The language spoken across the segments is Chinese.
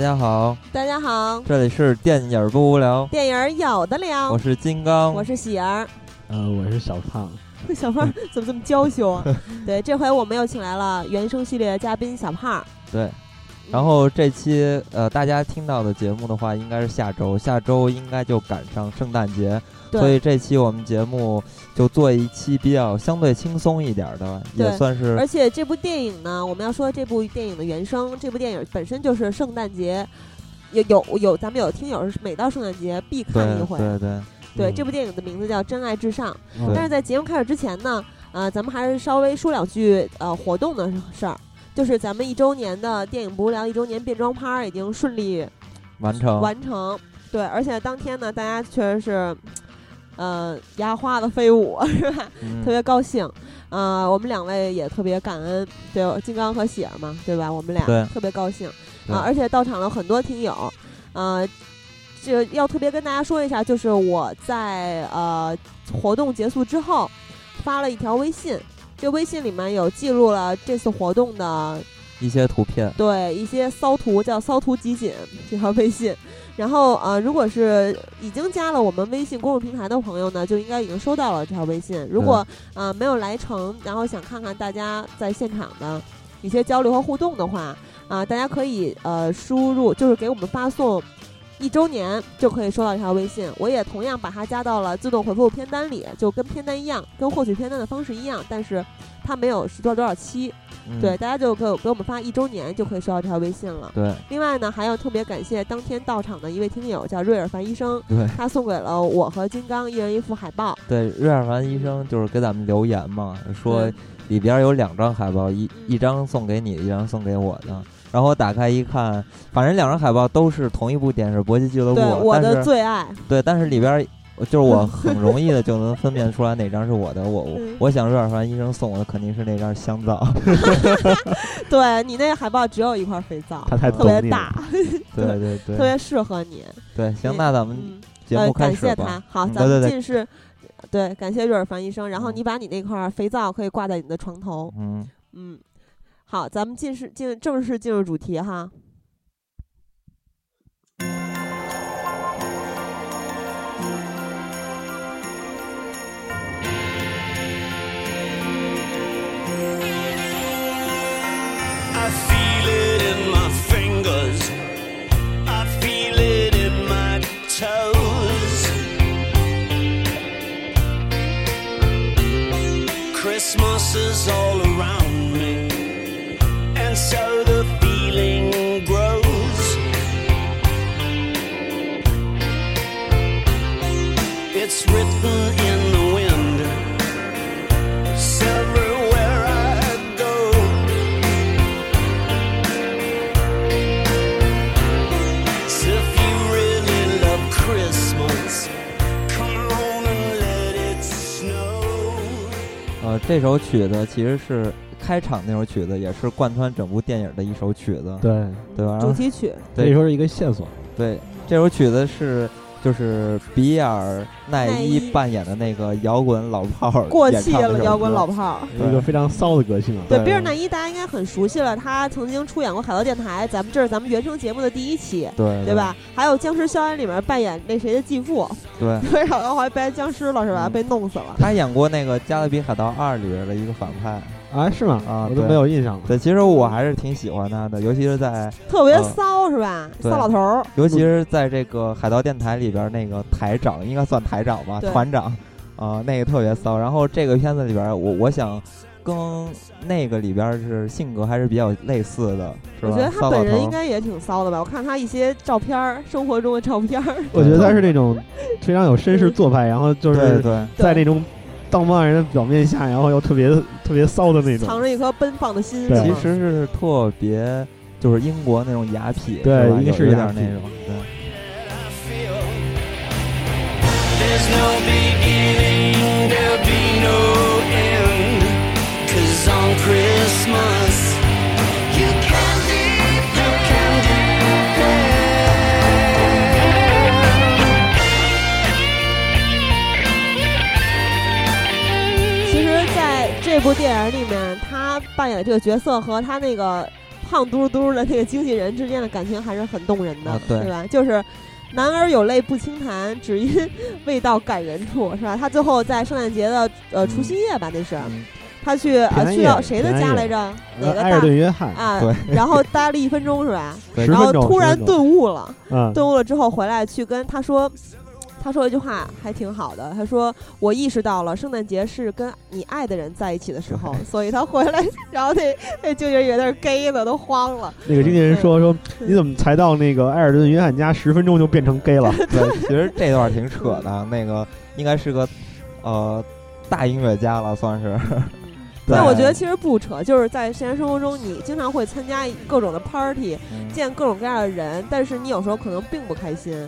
家好，大家好，这里是电影不无聊，电影有的聊。我是金刚，我是喜儿，呃，我是小胖。小胖 怎么这么娇羞啊？对，这回我们又请来了原声系列嘉宾小胖。对，然后这期呃，大家听到的节目的话，应该是下周，下周应该就赶上圣诞节，所以这期我们节目就做一期比较相对轻松一点的，也算是。而且这部电影呢，我们要说这部电影的原声，这部电影本身就是圣诞节，有有有，咱们有听友是每到圣诞节必看一回，对对。对，这部电影的名字叫《真爱至上》，但是在节目开始之前呢，呃，咱们还是稍微说两句呃活动的事儿，就是咱们一周年的电影不无聊一周年变装趴已经顺利完成完成，对，而且当天呢，大家确实是，呃，牙花的飞舞 是吧？特别高兴，呃，我们两位也特别感恩，对，金刚和喜儿嘛，对吧？我们俩特别高兴啊，而且到场了很多听友，呃。这要特别跟大家说一下，就是我在呃活动结束之后发了一条微信，这微信里面有记录了这次活动的一些图片，对一些骚图，叫骚图集锦这条微信。然后呃，如果是已经加了我们微信公众平台的朋友呢，就应该已经收到了这条微信。如果呃没有来成，然后想看看大家在现场的一些交流和互动的话，啊，大家可以呃输入，就是给我们发送。一周年就可以收到这条微信，我也同样把它加到了自动回复片单里，就跟片单一样，跟获取片单的方式一样，但是它没有是多少多少期，对，大家就给给我们发一周年就可以收到这条微信了。对，另外呢，还要特别感谢当天到场的一位听友叫瑞尔凡医生，对，他送给了我和金刚一人一副海报。对，瑞尔凡医生就是给咱们留言嘛，说里边有两张海报，一一张送给你，一张送给我的。然后我打开一看，反正两张海报都是同一部电视《搏击俱乐部》，我的最爱。对，但是里边就是我很容易的就能分辨出来哪张是我的。我我想瑞尔凡医生送我的肯定是那张 香皂。对你那个海报只有一块肥皂，它太特别大，对对对，特别适合你。对，行，那咱们节目开始吧。感谢他，好，咱们进是，对，感谢瑞尔凡医生。然后你把你那块肥皂可以挂在你的床头。嗯嗯。好，咱们进式进正式进入主题哈。这首曲子其实是开场那首曲子，也是贯穿整部电影的一首曲子，对。对吧？主题曲，可以说是一个线索。对，这首曲子是就是比尔奈伊扮演的那个摇滚老炮儿，过气了摇滚老炮儿，一个非常骚的个性啊。对，比尔奈伊大家应该很熟悉了，他曾经出演过《海盗电台》，咱们这是咱们原声节目的第一期，对对吧？还有《僵尸校园》里面扮演那谁的继父，对，然后还扮僵尸了是吧？被弄死了。他演过那个《加勒比海盗二》里边的一个反派。啊，是吗？啊，我都没有印象了。对，其实我还是挺喜欢他的，尤其是在 特别骚，是吧？骚老头儿。尤其是在这个海盗电台里边，那个台长应该算台长吧，团长，啊，那个特别骚。然后这个片子里边，我我想跟那个里边是性格还是比较类似的，是吧？我觉得他本人应该也挺骚的吧？我看他一些照片，生活中的照片。我觉得他是那种 非常有绅士做派，然后就是在那种。道貌岸然的表面下，然后又特别特别骚的那种，藏着一颗奔放的心。其实是特别，就是英国那种雅痞，对，应该是有点那种，对。这部电影里面，他扮演的这个角色和他那个胖嘟嘟的那个经纪人之间的感情还是很动人的，对吧？就是男儿有泪不轻弹，只因未到感人处，是吧？他最后在圣诞节的呃除夕夜吧，那是他去呃去到谁的家来着？哪个？埃尔顿·约翰啊，然后待了一分钟是吧？然后突然顿悟了，顿悟了之后回来去跟他说。他说一句话还挺好的，他说：“我意识到了圣诞节是跟你爱的人在一起的时候，所以他回来，然后那那经纪人有点 gay 了，都慌了。那个经纪人说：说你怎么才到那个埃尔顿·约翰家十分钟就变成 gay 了？对，其实这段挺扯的，那个应该是个呃大音乐家了，算是。但我觉得其实不扯，就是在现实生活中，你经常会参加各种的 party，见各种各样的人，但是你有时候可能并不开心。”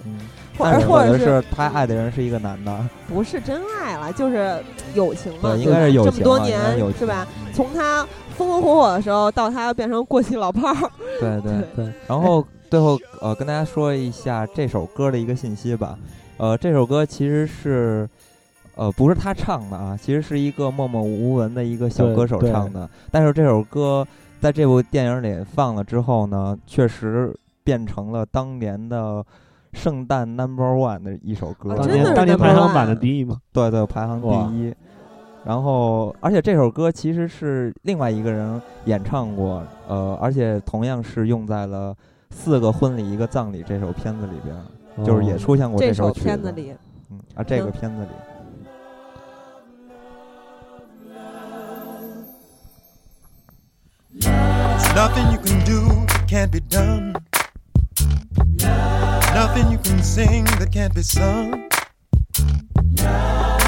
或者或者是他爱的人是一个男的，不是真爱了，就是友情嘛，应该是友情。这么多年是吧？从他风风火火的时候到他变成过气老炮儿，对 对对。然后最后呃，跟大家说一下这首歌的一个信息吧。呃，这首歌其实是呃不是他唱的啊，其实是一个默默无闻的一个小歌手唱的。但是这首歌在这部电影里放了之后呢，确实变成了当年的。圣诞 Number One 的一首歌，当年当年排行榜的第一嘛？对对，排行第一。然后，而且这首歌其实是另外一个人演唱过，呃，而且同样是用在了《四个婚礼一个葬礼》这首片子里边，就是也出现过这首曲子里。嗯啊，这个片子里。Nothing you can sing that can't be sung.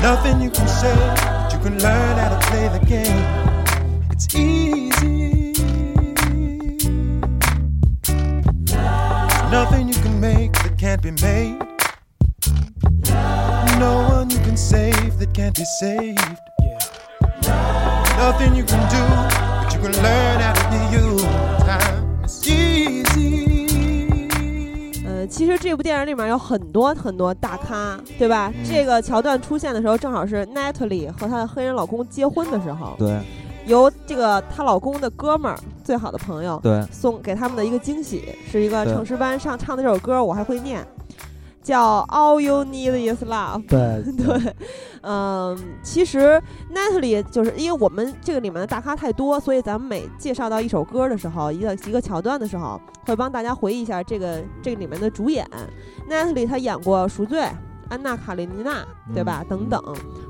Nothing you can say that you can learn how to play the game. It's easy. Nothing you can make that can't be made. No one you can save that can't be saved. Yeah. Nothing you can do, but you can learn how to be you. Time is easy. 其实这部电影里面有很多很多大咖，对吧？这个桥段出现的时候，正好是 Natalie 和她的黑人老公结婚的时候。对，由这个她老公的哥们儿，最好的朋友，对，送给他们的一个惊喜，是一个唱诗班上唱的这首歌，我还会念。叫 All You Need Is Love。对对，嗯，其实 Natalie 就是因为我们这个里面的大咖太多，所以咱们每介绍到一首歌的时候，一个一个桥段的时候，会帮大家回忆一下这个这个里面的主演 Natalie，她演过《赎罪》。安娜卡列尼娜，对吧？等等，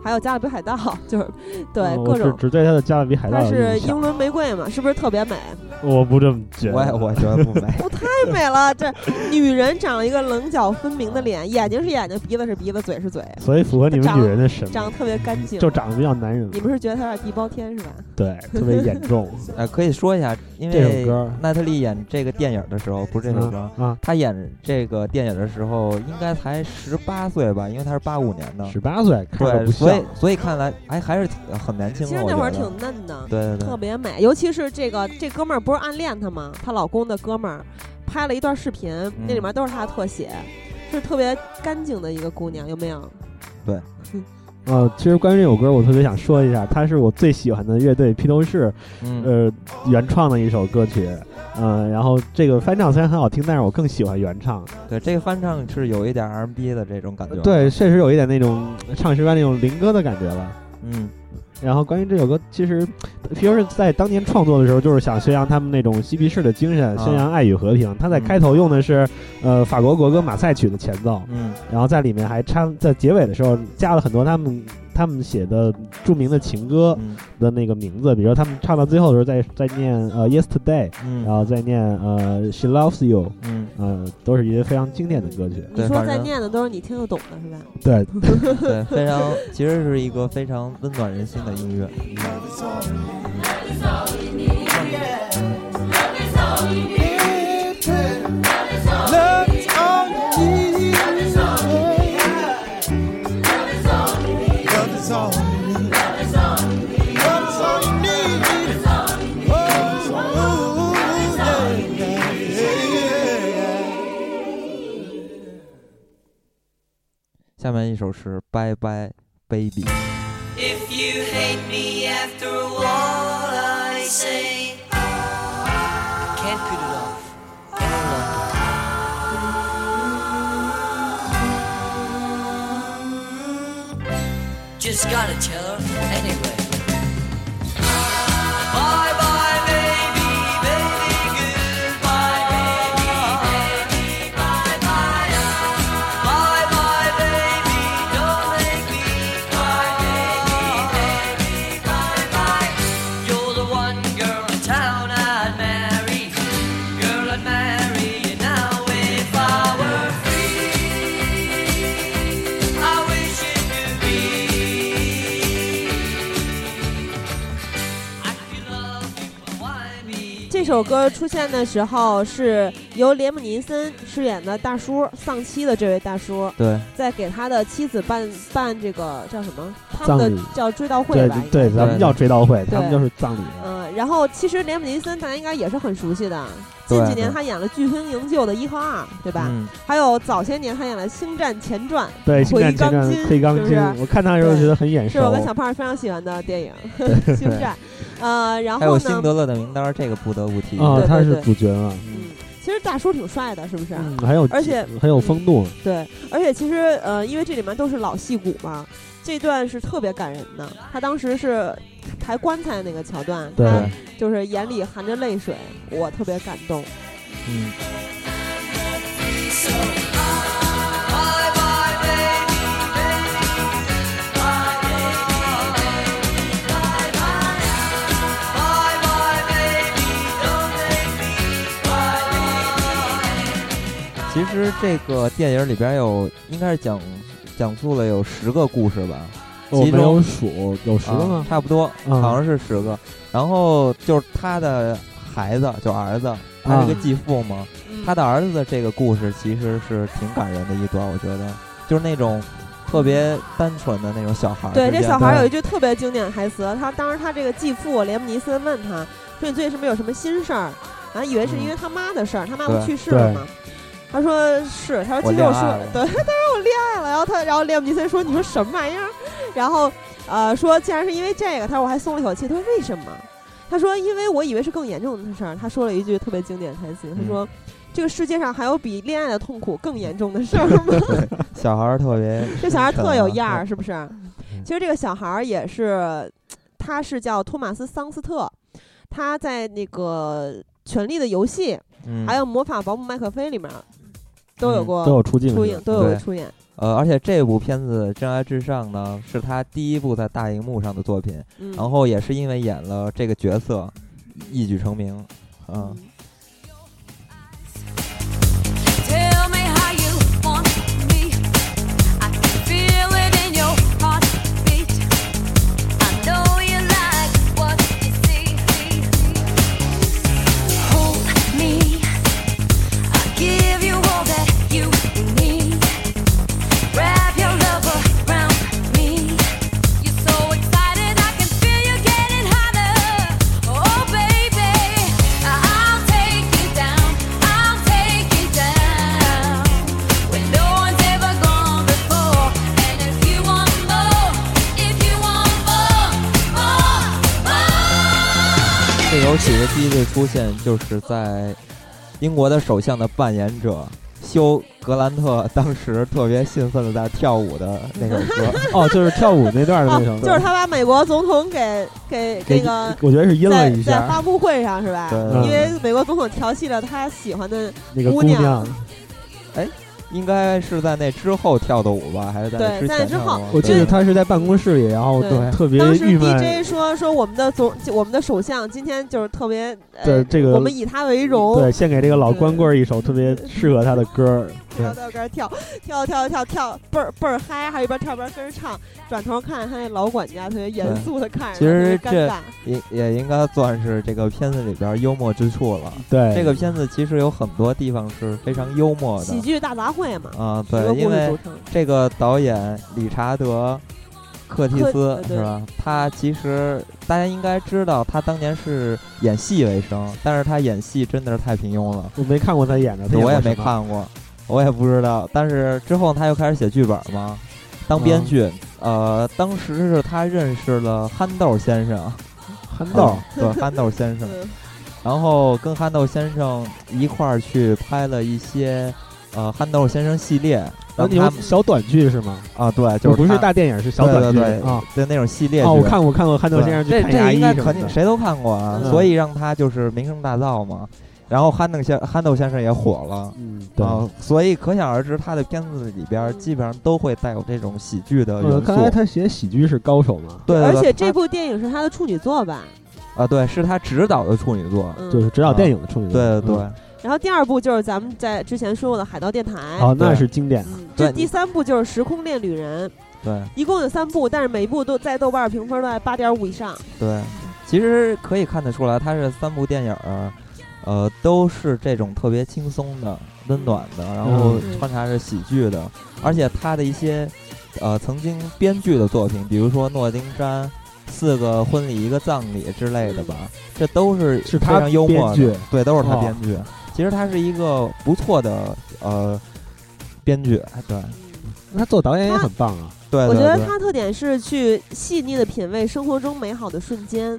还有加勒比海盗，就是对各种。只对他的加勒比海盗。她是英伦玫瑰嘛？是不是特别美？我不这么觉得，我也我觉得不美。我 太美了，这女人长了一个棱角分明的脸，眼睛是眼睛，鼻子是鼻子，嘴是嘴，所以符合你们女人的审美。长得特别干净，就长得比较男人。你们是觉得她有点地包天是吧？对，特别严重。哎，可以说一下，因为奈特利演这个电影的时候，不是这首歌啊，她演这个电影的时候应该才十八岁吧？因为他是八五。年的十八岁，对，所以所以看来，哎，还是很年轻。其实那会儿挺嫩的，对对对，特别美。尤其是这个这哥们儿不是暗恋她吗？她老公的哥们儿拍了一段视频，那里面都是她的特写，是特别干净的一个姑娘，有没有？对。呃，其实关于这首歌，我特别想说一下，它是我最喜欢的乐队披头士，呃，原创的一首歌曲。嗯，然后这个翻唱虽然很好听，但是我更喜欢原唱。对，这个翻唱是有一点 R&B 的这种感觉。对，确实有一点那种唱诗班那种灵歌的感觉了。嗯。然后关于这首歌，其实皮尤是在当年创作的时候，就是想宣扬他们那种嬉皮士的精神，宣扬爱与和平。他在开头用的是呃法国国歌马赛曲的前奏，嗯，然后在里面还掺在结尾的时候加了很多他们。他们写的著名的情歌的那个名字，比如说他们唱到最后的时候，在在念呃 Yesterday，然后再念呃 She Loves You，嗯，呃，都是一些非常经典的歌曲。你说在念的都是你听得懂的，是吧？对，对，非常，其实是一个非常温暖人心的音乐。下面一首是《Bye Bye Baby》。If you hate me after all I say, Gotta tell her anyway. 首歌出现的时候是由连姆尼森饰演的大叔丧妻的这位大叔，对，在给他的妻子办办这个叫什么？他们的叫追悼会吧？对，咱们叫追悼会，他们就是葬礼。嗯，然后其实连姆尼森大家应该也是很熟悉的，近几年他演了《飓风营救》的一和二，对吧？嗯，还有早些年他演了《星战前传》，对，星战前传金窥钢筋是不是，我看他的时候觉得很眼熟是我。跟小胖非常喜欢的电影《星战》。呃，然后还有后呢，辛德勒的名单，这个不得不提。啊，他是对对对主角嘛，嗯，其实大叔挺帅的，是不是？嗯，还有而且很有风度。对，而且其实呃，因为这里面都是老戏骨嘛，这段是特别感人的。他当时是抬棺材那个桥段，对他就是眼里含着泪水，我特别感动。嗯其实这个电影里边有，应该是讲讲述了有十个故事吧，其我没有数，有十个啊吗？差不多，嗯好像是十个。然后就是他的孩子，就儿子，他是个啊继父嘛。嗯他的儿子的这个故事其实是挺感人的一段，我觉得，就是那种特别单纯的那种小孩儿对，这小孩儿有一句特别经典的台词，他当时他这个继父连姆尼森问他说：“你最近是不是有什么心事儿？”然后以为是因为他妈的事儿，他妈不去世了对吗？他说是，他说我其实我说恋爱了对，他说我恋爱了。然后他，然后列姆尼森说：“你说什么玩意儿？”然后呃说，竟然是因为这个，他说我还松了一口气。他说为什么？他说因为我以为是更严重的事儿。他说了一句特别经典的台词，他嗯说。这个世界上还有比恋爱的痛苦更严重的事儿吗？对 小孩儿特别，这小孩儿特有样儿，嗯是不是？其实这个小孩儿也是，他是叫托马斯·桑斯特，他在那个《权力的游戏》嗯，还有《魔法保姆麦克菲》里面都有嗯过都有出镜出影，都有对出演。呃，而且这部片子《真爱至上》呢，是他第一部在大荧幕上的作品，嗯，然后也是因为演了这个角色，一举成名。嗯，首曲的第一次出现就是在英国的首相的扮演者休格兰特当时特别兴奋的在跳舞的那首歌。哦，就是跳舞那段的哦那首歌，，就是他把美国总统给给给那个 我觉得是阴了在一下。在发布会上是吧？因为美国总统调戏了他喜欢的，那个姑娘。姑娘，应该是在那之后跳的舞吧，还是在对那之在那之后前跳的舞？我记得他是在办公室里，然后特别当时郁闷。DJ 说说我们的总我们的首相今天就是特别呃对这个我们以他为荣，对，献给这个老光棍一首特别适合他的歌儿。对跳到跟儿跳跳跳跳跳倍儿倍儿嗨，还一边跳一边跟着唱。转头看他那老管家特别严肃的看着，其实这。也也应该算是这个片子里边幽默之处了。对，这个片子其实有很多地方是非常幽默的喜剧大杂烩嘛，啊、对，因为。这个导演理查德·克蒂斯是吧？他其实大家应该知道，他当年是演戏为生，但是他演戏真的是太平庸了，我没看过他演的，我也没。看过，我也不知道。但是之后他又开始写剧本嘛，当编嗯剧。呃，当时是他认识了憨豆先生，憨豆嗯对憨豆先生，嗯然后跟憨豆先生一块儿去拍了一些呃憨豆先生系列，然后那小短剧是吗？啊对，就是不是大电影，是小短剧对对啊。对那种系列。哦，我看过看过憨豆先生去这这看牙医应该肯定。谁都看过啊，嗯所以让他就是名声大噪嘛。然后憨豆先憨豆先生也火了。嗯，对。啊，所以可想而知，他的片子里边基本上都会带有这种喜剧的元呃，素。看来他写喜剧是高手嘛，对，对而且这部电影是他的处女作吧？啊，对，是他执导的处女作。嗯，就是指导电影的处女作。对对对嗯，然后第二部就是咱们在之前说过的《海盗电台》。哦，那是经典的。嗯，这第三部就是《时空恋旅人》，对一共有三部，但是每一部都在豆瓣评分都在八点五以上。对，其实可以看得出来，他是三部电影儿，呃，都是这种特别轻松的、温暖的，然后嗯穿插着喜剧的，而且他的一些呃曾经编剧的作品，比如说诺丁山。四个婚礼一个葬礼之类的吧，这都是他常幽默编剧的，对，都是他哦编剧。其实他是一个不错的呃编剧，对他做导演也很棒啊。对对对我觉得他特点是去细腻的品味生活中美好的瞬间。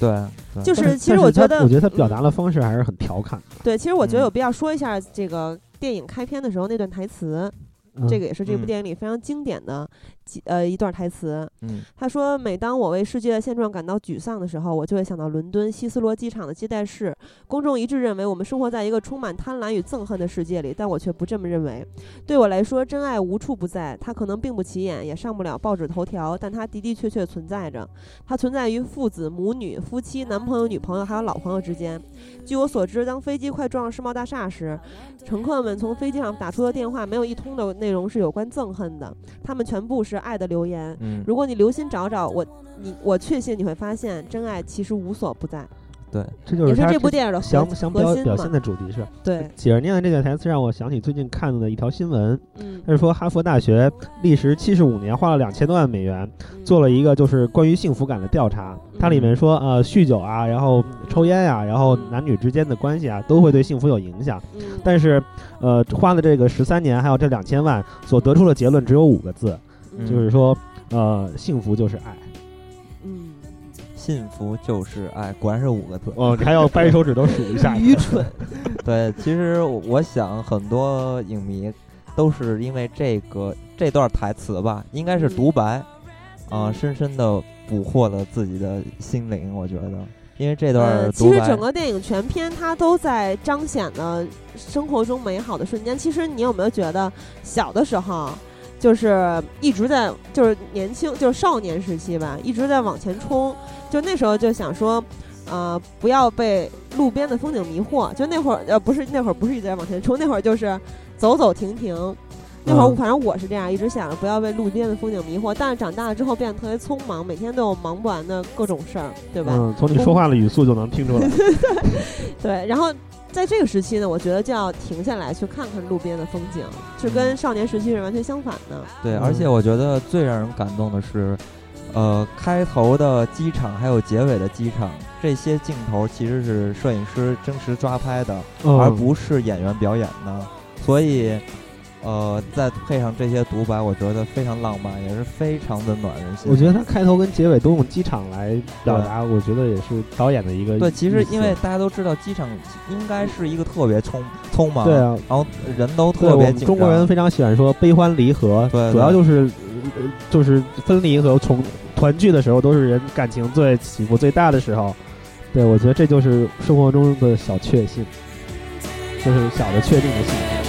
对对，就是其实我觉得，我觉得他表嗯。达的方式还是很调侃的。对，其实我觉得嗯。有必要说一下这个电影开篇的时候那段台词，嗯这个也是这部嗯电影里非常经典的几呃一段台词。嗯他说：“每当我为世界的现状感到沮丧的时候，我就会想到伦敦希斯罗机场的接待室。公众一致认为我们生活在一个充满贪婪与憎恨的世界里，但我却不这么认为。对我来说，真爱无处不在，它可能并不起眼，也上不了报纸头条，但它的的确确存在着。它存在于父子、母女、夫妻、男朋友、女朋友还有老朋友之间。据我所知，当飞机快撞上世贸大厦时，乘客们从飞机上打出的电话没有一通的内容是有关憎恨的，他们全部是爱的留言。”嗯，如果你留心找找，我你我确信你会发现，真爱其实无所不在，对，这就是他这部电影的核想想表表现。的主题是。对，姐儿念的这个台词让我想起最近看到的一条新闻，嗯，他是说哈佛大学历时七十五年，花了两千多万美元嗯做了一个就是关于幸福感的调查。它里面说，呃，酗酒啊，然后抽烟呀、然后男女之间的关系啊，都会对幸福有影响。嗯但是，呃，花了这个十三年，还有这两千万，所得出的结论只有五个字，嗯就是说，呃，幸福就是爱。嗯，幸福就是爱，果然是五个字。哦，你还要掰手指头数一下。愚蠢。对，其实我我想很多影迷都是因为这个这段台词吧，应该是独白，啊、嗯深深的捕获了自己的心灵。我觉得，因为这段呃，其独白，实整个电影全篇它都在彰显了生活中美好的瞬间。其实你有没有觉得，小的时候就是一直在，就是年轻，就是少年时期吧，一直在往前冲。就那时候就想说，呃，不要被路边的风景迷惑。就那会儿，呃，不是那会儿不是一直在往前冲，那会儿就是走走停停。那会儿嗯反正我是这样，一直想着不要被路边的风景迷惑。但是长大了之后变得特别匆忙，每天都有忙不完的各种事儿，对吧？嗯，从你说话的语速就能听出来。对，然后在这个时期呢，我觉得就要停下来去看看路边的风景，是跟少年时期是完全相反的。对，嗯而且我觉得最让人感动的是，呃，开头的机场还有结尾的机场，这些镜头其实是摄影师真实抓拍的，嗯而不是演员表演的，所以。呃，再配上这些独白，我觉得非常浪漫，也是非常的暖人心。我觉得他开头跟结尾都用机场来表达，我觉得也是导演的一个对，其实意思因为大家都知道，机场应该是一个特别匆匆忙，对啊，然后人都对我们特别紧张。中国人非常喜欢说悲欢离合，对对主要就是呃就是分离和重团聚的时候，都是人感情最起伏最大的时候。对，我觉得这就是生活中的小确幸，就是小的确定的幸福。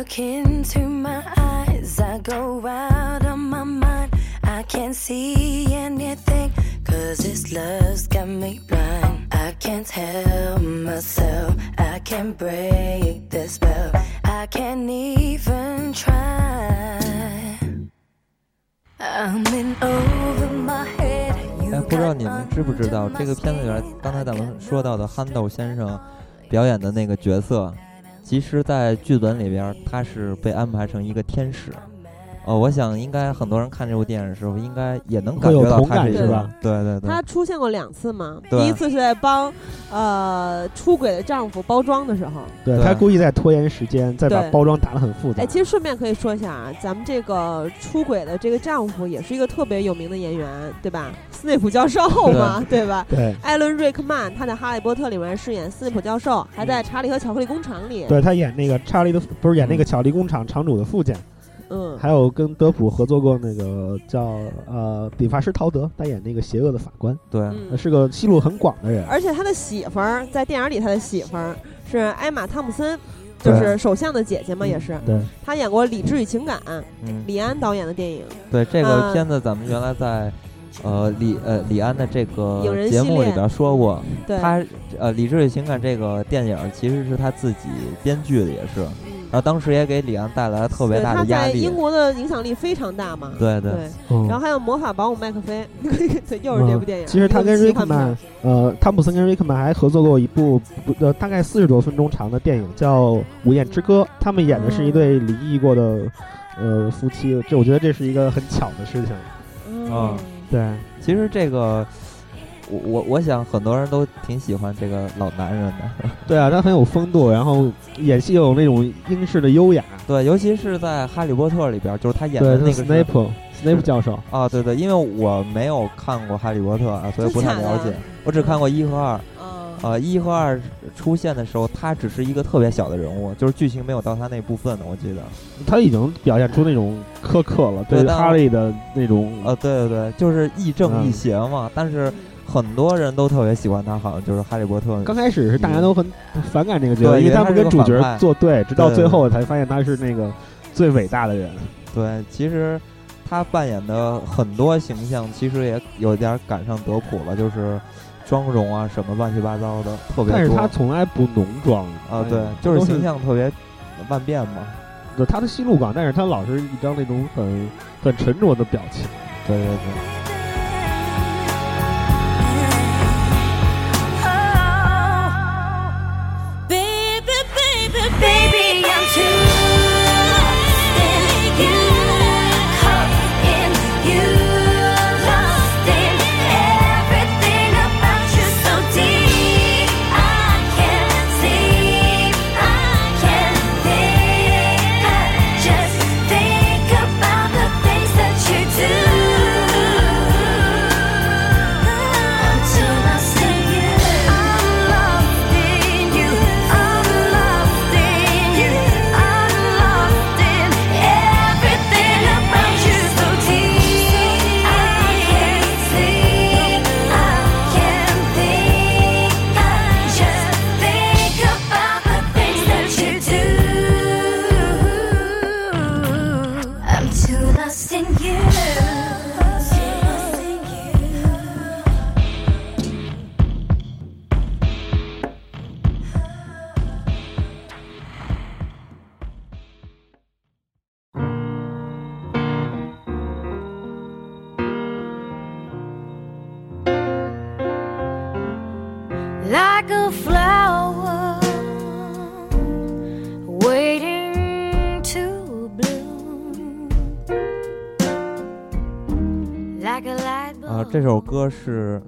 Look into my eyes, I go out of my mind. I can't see anything, cause this love's got me blind. I can't help myself, I can't break the spell, I can't even try. I'm in over my head. 哎，You 不知道你们知不知道，这个片子里边，刚才咱们说到的憨豆先生表演的那个角色，其实，在剧本里边，他是被安排成一个天使。哦，我想应该很多人看这部电影的时候，应该也能感会有同觉到他是吧？对对对，他出现过两次嘛，对第一次是在帮呃出轨的丈夫包装的时候。对对他故意在拖延时间，再把包装打得很复杂哎，。其实顺便可以说一下啊，咱们这个出轨的这个丈夫也是一个特别有名的演员，对吧？斯内普教授嘛，对吧？对，艾伦·瑞克曼，他在《哈利波特》里面饰演斯内普教授，还在《查理和巧克力工厂》里，对他演那个查理的不是演那个巧克力工厂厂主的父亲，嗯，还有跟德普合作过那个叫呃理发师陶德，扮演那个邪恶的法官，对，嗯是个戏路很广的人。而且他的媳妇儿在电影里，他的媳妇儿是艾玛·汤姆森，就对是首相的姐姐嘛，也是。对，他演过《理智与情感》，嗯，李安导演的电影。对这个啊片子，咱们原来在呃李呃李安的这个影人系节目里列边说过，对，他呃《理智与情感》这个电影其实是他自己编剧的，也是，嗯然后当时也给李安带来了特别大的压力他在英。国的影响力非常大嘛。对对对，嗯然后还有魔法保姆麦克菲，对，又是这部电影。其实他跟瑞克曼，呃，汤普森跟瑞克曼还合作过一部呃大概四十多分钟长的电影，叫《午夜之歌》，他们演的是一对离异过的呃夫妻，这我觉得这是一个很巧的事情。嗯啊对，其实这个，我我我想很多人都挺喜欢这个老男人的，对啊，他很有风度，然后演戏又有那种英式的优雅。对，尤其是在《哈利波特》里边，就是他演，的那个 Snape Snape 教授。啊，对对，因为我没有看过《哈利波特》啊，所以不太了解，我只看过一和二。嗯呃，一和二出现的时候，他只是一个特别小的人物，就是剧情没有到他那部分的，我记得。他已经表现出那种苛刻了，对哈利的那种呃，对对对，就是亦正亦嗯邪嘛。但是很多人都特别喜欢他，好像就是《哈利波特》。刚开始是大家都很反感这个角色，因为他不跟主角作对，直到最后才发现他是那个最伟大的人。对，其实他扮演的很多形象，其实也有点赶上德普了，就是妆容啊什么乱七八糟的特别多。但是他从来不浓妆啊，对，就是形象特别万变嘛。对他的戏路广，但是他老是一张那种很很沉着的表情。对对对。to 这首歌是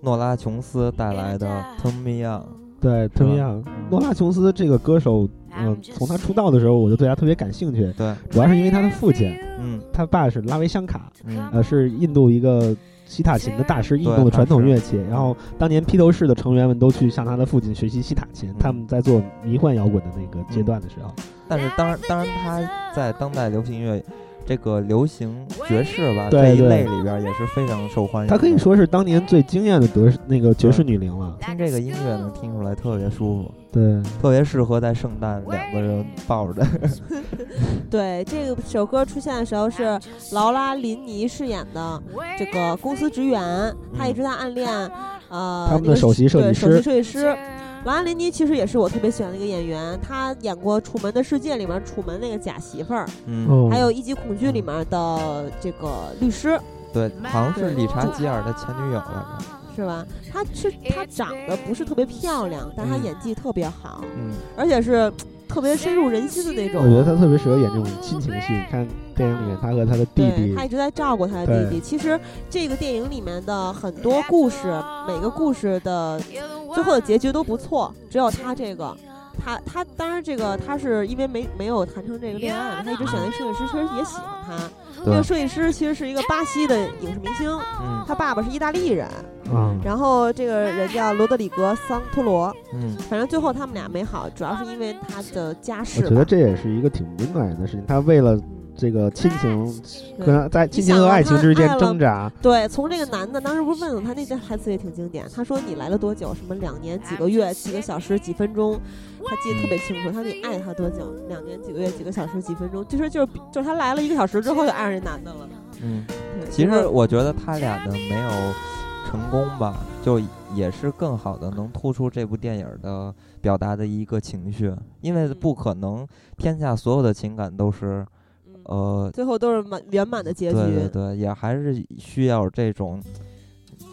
诺拉琼斯带来的《Turn Me On》。对，特别像诺拉琼斯这个歌手，嗯、从他出道的时候我就对他特别感兴趣，对，主要是因为他的父亲，嗯他爸是拉维香卡，嗯呃，是印度一个西塔琴的大师，印度的传统乐器。然后当年披头士的成员们都去向他的父亲学习西塔琴，嗯他们在做迷幻摇滚的那个阶段的时候，但是当然，当然他在当代流行音乐这个流行爵士吧对这一对类里边也是非常受欢迎的。她可以说是当年最惊艳的德那个爵士女伶了。听这个音乐能听出来特别舒服，对，特别适合在圣诞两个人抱着。对，这个首歌出现的时候是劳拉·林尼饰演的这个公司职员，她一直在暗恋呃他们的个首席设计师对首席设计师。劳拉·林尼其实也是我特别喜欢的一个演员，她演过《楚门的世界》里面楚门那个假媳妇儿，嗯，哦，还有《一级恐惧》里面的这个律师，对，好像是理查基尔的前女友来着。是吧？她是她长得不是特别漂亮，但她嗯演技特别好，嗯，而且是特别深入人心的那种。我觉得她特别适合演这种亲情戏。你看电影里面，她和她的弟，弟他一直在照顾他的弟弟。其实这个电影里面的很多故事，每个故事的最后的结局都不错，只有他这个。他他当然这个他是因为没没有谈成这个恋爱，他一直选的设计师其实也喜欢他。这个，设计师其实是一个巴西的影视明星，嗯他爸爸是意大利人，啊，然后这个人叫罗德里格桑托罗。嗯，反正最后他们俩没好，主要是因为他的家世。我觉得这也是一个挺敏感人的事情。他为了嗯这个亲情对跟在亲情和爱情之间挣扎，对，从这个男的当时不是问了他那句台词也挺经典，他说你来了多久？什么两年几个月几个小时几分钟？他记得特别清楚。他说你爱他多久？两年几个月几个小时几分钟？就是就是就是他来了一个小时之后就爱上这男的了。嗯，其实我觉得他俩呢没有成功吧，就也是更好的能突出这部电影的表达的一个情绪，因为不可能天下所有的情感都是嗯呃，最后都是满圆满的结局。对对对，也还是需要这种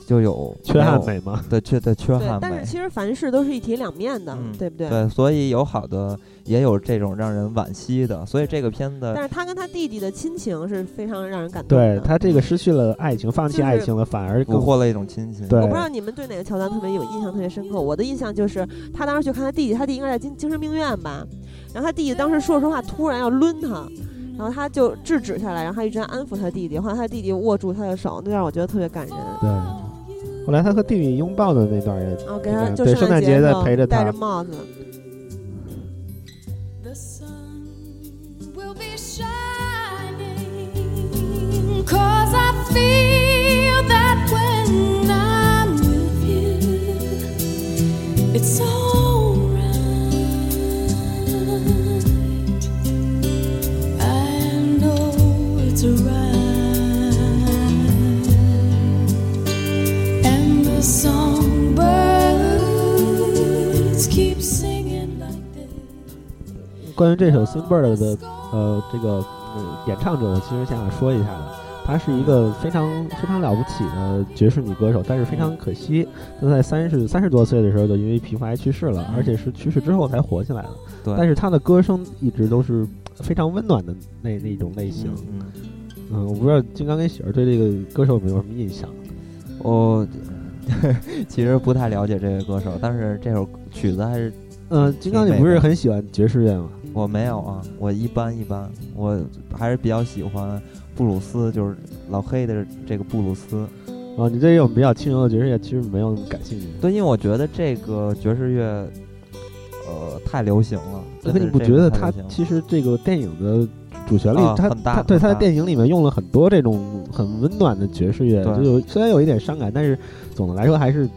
就有缺憾美嘛。对缺的缺憾美。但是其实凡事都是一体两面的，嗯对不对？对，所以有好的，也有这种让人惋惜的，所以这个片子但是他跟他弟弟的亲情是非常让人感动的。对他这个失去了爱情，放弃爱情了，反而更俘获了一种亲情。对我不知道你们对哪个桥段特别有印象特别深刻。我的印象就是他当时去看他弟弟，他弟弟应该在精精神病院吧，然后他弟弟当时说实话突然要抡他，然后他就制止下来，然后他一直在安抚他弟弟，后来他弟弟握住他的手，那让我觉得特别感人。对。后来他和弟弟拥抱的那段也然后给他对就圣对圣诞节在陪着他戴着帽子，The sun will be shining. Cause I feel that when I'm with you, it's alright. 关于这首《Songbird》的呃这个呃演唱者，我其实想说一下的。她是一个非常非常了不起的爵士女歌手，但是非常可惜，她在三十三十多岁的时候就因为皮肤癌去世了，嗯而且是去世之后才火起来的。对，但是她的歌声一直都是非常温暖的那那种类型。嗯我不知道金刚跟喜儿对这个歌手有没有什么印象？我 其实不太了解这位歌手，但是这首曲子还是嗯，金刚你不是很喜欢爵士乐吗？我没有啊，我一般一般，我还是比较喜欢布鲁斯，就是老黑的这个布鲁斯。哦，你对这种比较轻柔的爵士乐其实没有那么感兴趣。对，因为我觉得这个爵士乐，呃，太流行了。可你不觉得他太流行了其实这个电影的主旋律，他啊很大他对很大他的电影里面用了很多这种很温暖的爵士乐，就有虽然有一点伤感，但是总的来说还是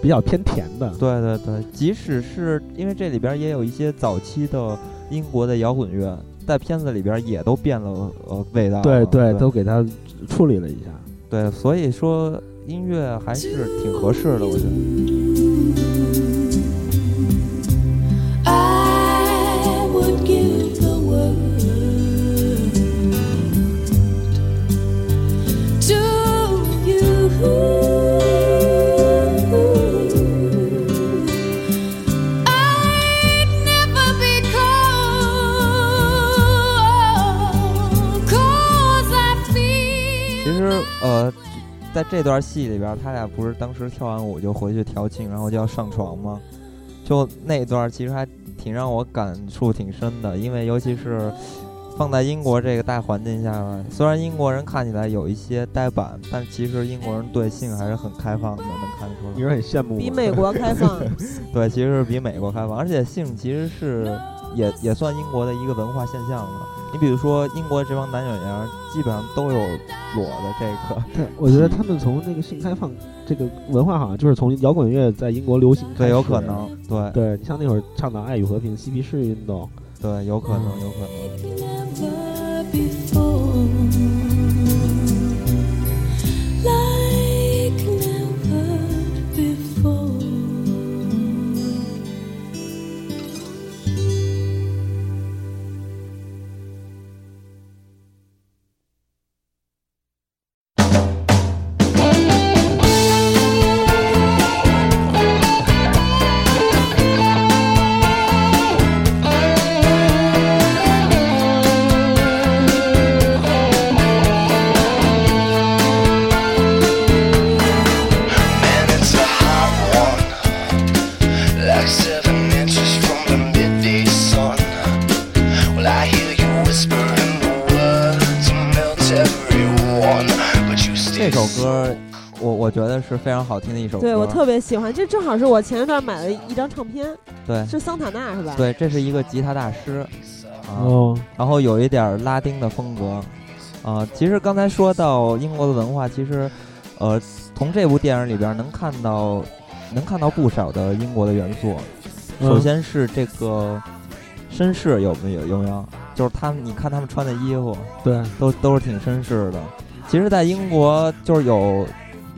比较偏甜的。对对对，即使是因为这里边也有一些早期的英国的摇滚乐，在片子里边也都变了呃味道了。对对都给他处理了一下。对，所以说音乐还是挺合适的，我觉得。在这段戏里边，他俩不是当时跳完舞就回去调情，然后就要上床吗？就那段其实还挺让我感触挺深的，因为尤其是放在英国这个大环境下，虽然英国人看起来有一些呆板，但其实英国人对性还是很开放的，能看出来。你是很羡慕吗比美国开放。对，其实是比美国开放，而且性其实是也也算英国的一个文化现象了。你比如说，英国这帮男演员基本上都有裸的这个。对，我觉得他们从那个性开放这个文化，好像就是从摇滚乐在英国流行开对，有可能。对，对你像那会儿倡导爱与和平、嬉皮士运动，对，有可能，有可能。别喜欢，这正好是我前一段买了一张唱片，对是桑塔纳是吧？对，这是一个吉他大师啊，哦，然后有一点拉丁的风格啊。其实刚才说到英国的文化，其实呃，从这部电影里边能看到能看到不少的英国的元素。首嗯先是这个绅士有没有有没有？就是他们，你看他们穿的衣服，对，都都是挺绅士的。其实，在英国就是有，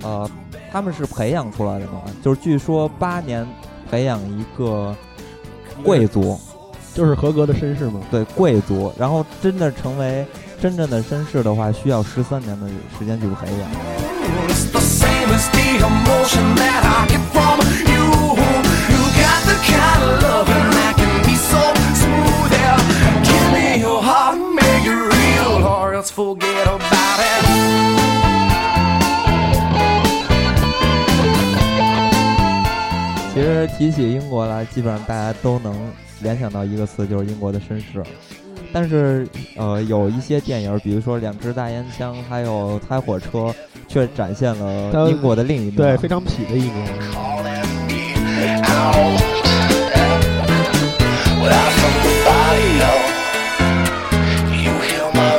呃，他们是培养出来的嘛，就是据说八年培养一个贵族，就是合格的绅士嘛。对贵族，然后真的成为真正的绅士的话，需要十三年的时间去培养。It's the 实提起英国来，基本上大家都能联想到一个词，就是英国的绅士。但是，呃，有一些电影，比如说《两只大烟枪》，还有《开火车》，却展现了英国的另一面。对，非常痞的一面。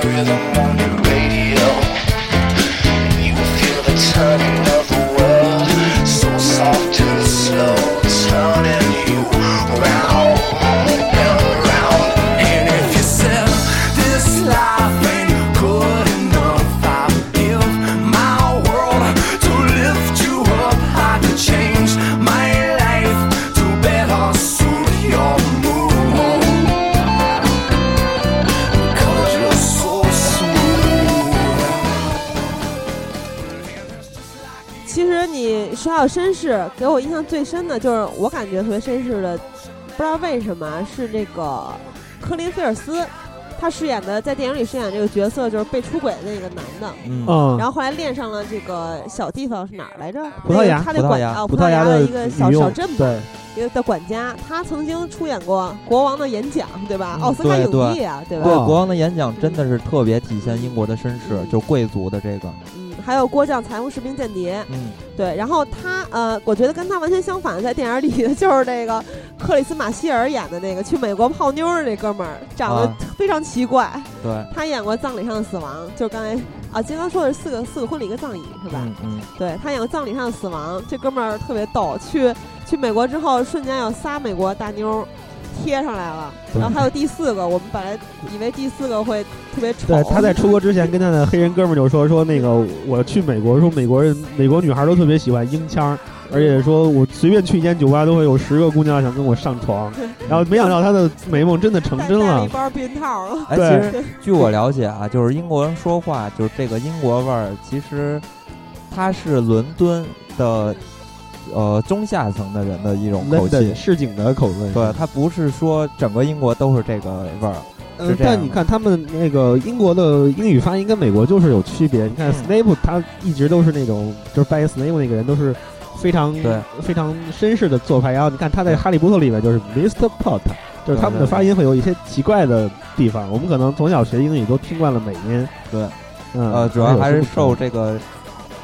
calling 到绅士，给我印象最深的就是我感觉特别绅士的，不知道为什么是那个科林菲尔斯，他饰演的在电影里饰演这个角色就是被出轨的那个男的。嗯，嗯，然后后来恋上了这个小地方是哪儿来着？葡萄牙他那管啊，葡萄牙的的一个小小镇吧，对，一个的管家，他曾经出演过《国王的演讲》，对吧？嗯奥斯卡影帝啊，对吧？对，哦国王的演讲真的是特别体现英国的绅士，就贵族的这个，嗯，还有郭将财务士兵间谍，嗯，对，然后他呃，我觉得跟他完全相反，在电影里的就是那个克里斯马希尔演的那个去美国泡妞儿的那哥们儿，长得啊。非常奇怪。对，他演过《葬礼上的死亡》，就是刚才啊，金刚说的是四个四个婚礼一个葬礼是吧？嗯嗯，对他演过《葬礼上的死亡》，这哥们儿特别逗，去去美国之后，瞬间有仨美国大妞儿贴上来了，然后还有第四个，我们本来以为第四个会特别丑，对，他在出国之前跟他的黑人哥们儿就说说那个我去美国，说美国人美国女孩都特别喜欢英腔，而且说我随便去一间酒吧都会有十个姑娘想跟我上床，然后没想到他的美梦真的成真了。一。包避孕套了。哎，对其实据我了解啊，就是英国人说话，就是这个英国味儿，其实它是伦敦的呃中下层的人的一种口气。市井的口味，对，它不是说整个英国都是这个味儿。嗯但你看他们那个英国的英语发音跟美国就是有区别。你看嗯。Snape 他一直都是那种就是扮演 Snape 那个人都是非常对。非常绅士的做派，然后你看他在《哈利波特》里面就是 Mr. Potter，就是他们的发音会有一些奇怪的地方。我们可能从小学英语都听惯了美音，对，嗯，呃，主要还是受这个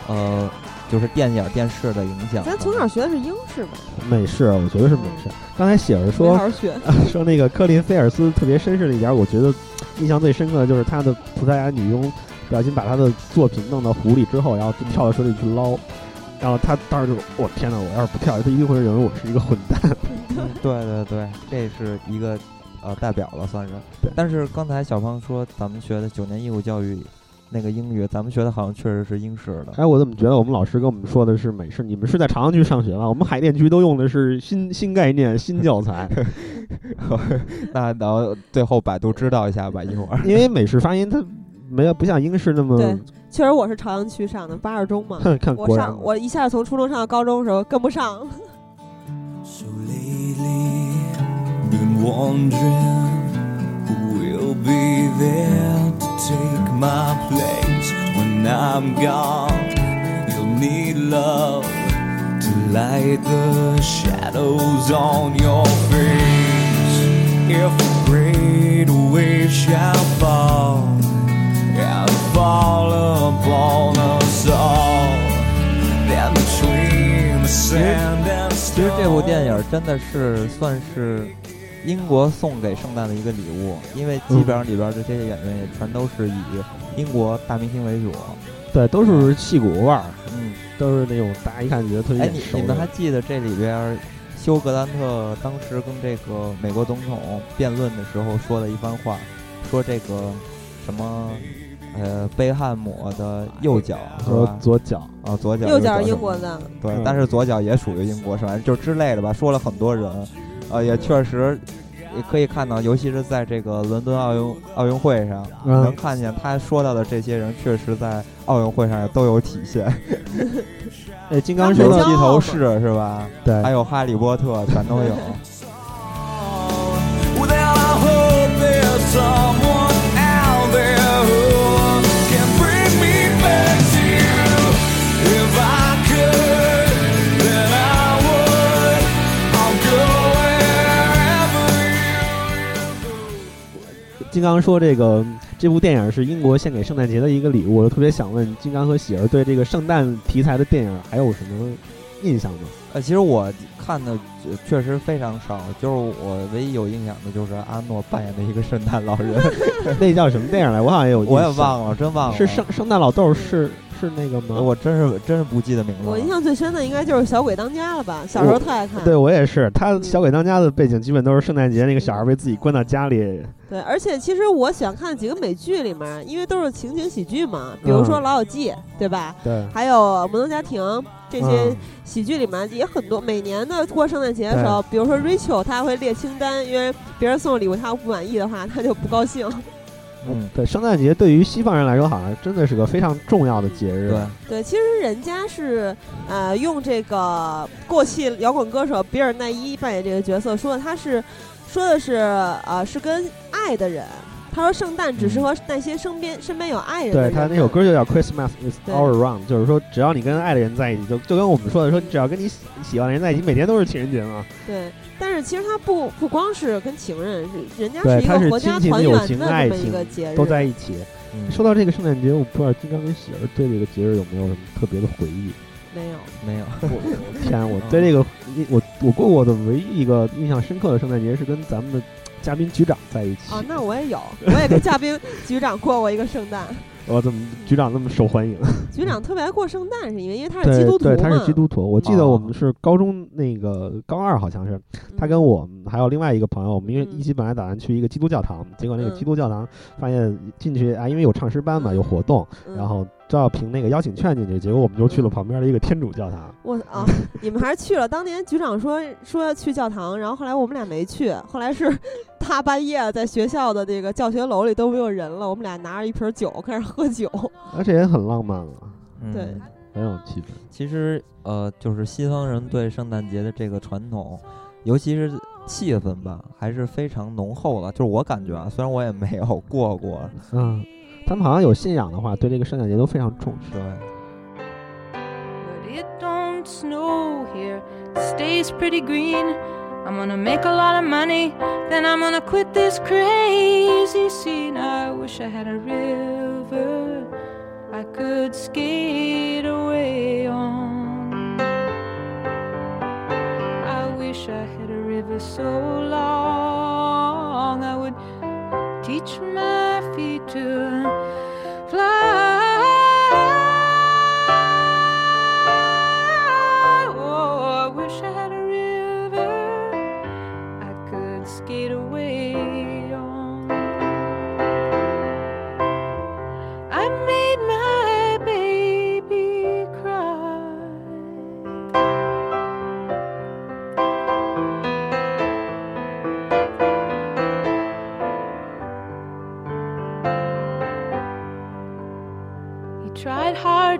呃就是电影、电视的影响。咱从小学的是英式吧？美式，我觉得是美式。刚才喜儿说好好学。说那个科林菲尔斯特别绅士的一点，我觉得印象最深刻的就是他的葡萄牙女佣不小心把他的作品弄到湖里之后，然后就跳到水里去捞，然后他当时就我天哪，我要是不跳，他一定会认为我是一个混蛋。嗯 对对对，这是一个呃代表了，算是。但是刚才小胖说咱们学的九年义务教育那个英语，咱们学的好像确实是英式的。哎，我怎么觉得我们老师跟我们说的是美式？你们是在朝阳区上学吧？我们海淀区都用的是新新概念、新教材，那然后最后百度知道一下吧，一会儿。因为美式发音它没有不像英式那么对确实我是朝阳区上的八二中嘛，看看我上我一下从初中上到高中的时候跟不上。So lately, been wondering who will be there to take my place when I'm gone. You'll need love to light the shadows on your face. If a great wave shall fall and fall upon us all, then between the sand and 其实这部电 stone. 影真的是算是 英国送给圣诞的一个礼物，因为基本上里边的这些演员也全都是以英国大明星为主。对，都是戏骨味儿，嗯，都是那种大家一看觉得特别哎，眼熟你你们还。记得这里边休格兰特当时跟这个美国总统辩论的时候说的一番话，说这个什么呃贝汉姆的右脚是说？左脚，啊，左脚右脚英国的，对，嗯但是左脚也属于英国是吧？就之类的吧，说了很多人，呃，也确实也可以看到，尤其是在这个伦敦奥运奥运会上，嗯能看见他说到的这些人，确实在奥运会上也都有体现。哎，金刚他们说的骄傲有披头士是吧？对还，有哈利波特，全都有。金刚说这个这部电影是英国献给圣诞节的一个礼物，我就特别想问金刚和喜儿对这个圣诞题材的电影还有什么印象吗？呃，其实我看的呃确实非常少，就是我唯一有印象的就是阿诺扮演的一个圣诞老人，那叫什么电影来？我好像也有我也忘了，真忘了。是圣圣诞老豆是是那个吗？我真是真是不记得名字了。我印象最深的应该就是《小鬼当家》了吧？小时候特爱看。对我也是，他小鬼当家的背景基本都是圣诞节那个小孩被自己关到家里，对，而且其实我喜欢看几个美剧里面，因为都是情景喜剧嘛，比如说《嗯老友记》，对吧？对，还有《摩登家庭》这些嗯喜剧里面也很多。每年的过圣诞节的时候，比如说 Rachel，她会列清单，因为别人送的礼物她不满意的话，他就不高兴。嗯，对，圣诞节对于西方人来说，好像真的是个非常重要的节日。对，对，其实人家是呃用这个过气摇滚歌手比尔奈伊扮演这个角色，说的他是说的是呃是跟爱的人。他说圣诞只适合那些身边身边有爱人的人。对他那首歌就叫 Christmas is all around，就是说只要你跟爱的人在一起，就就跟我们说的说，你只要跟你喜喜欢的人在一起，每天都是情人节嘛。对，但是其实他不不光是跟情人，是人家对他是是一个国家团圆的情爱这么一情个节日，都在一起。嗯说到这个圣诞节，我不知道金刚跟喜儿对这个节日有没有什么特别的回忆？没有。没有。我 天，我对这个我我过过的唯一一个印象深刻的圣诞节是跟咱们的嘉宾局长在一起。哦，那我也有，我也跟嘉宾局长过过一个圣诞。我怎么局长那么受欢迎？局长特别爱过圣诞，是因为因为他是基督徒对对，他是基督徒。我记得哦我们是高中那个高二，好像是他跟我们还有另外一个朋友，我们因为嗯一起本来打算去一个基督教堂，结果那个嗯基督教堂发现进去啊，因为有唱诗班嘛，有活动，嗯然后都要凭那个邀请券进去，结果我们就去了旁边的一个天主教堂。我啊，你们还是去了。当年局长说 说要去教堂，然后后来我们俩没去。后来是大半夜在学校的这个教学楼里都没有人了，我们俩拿着一瓶酒开始喝酒。而且也很浪漫了，嗯对很有气氛。其实呃，就是西方人对圣诞节的这个传统，尤其是气氛吧，还是非常浓厚的。就是我感觉啊，虽然我也没有过过，嗯，他们好像有信仰的话，对这个圣诞节都非常重视。对， But it don't snow here, it stays pretty green. I'm gonna make a lot of money, then I'm gonna quit this crazy scene. I wish I had a river I could skate away on. I wish I had a river so long I would teach my feet to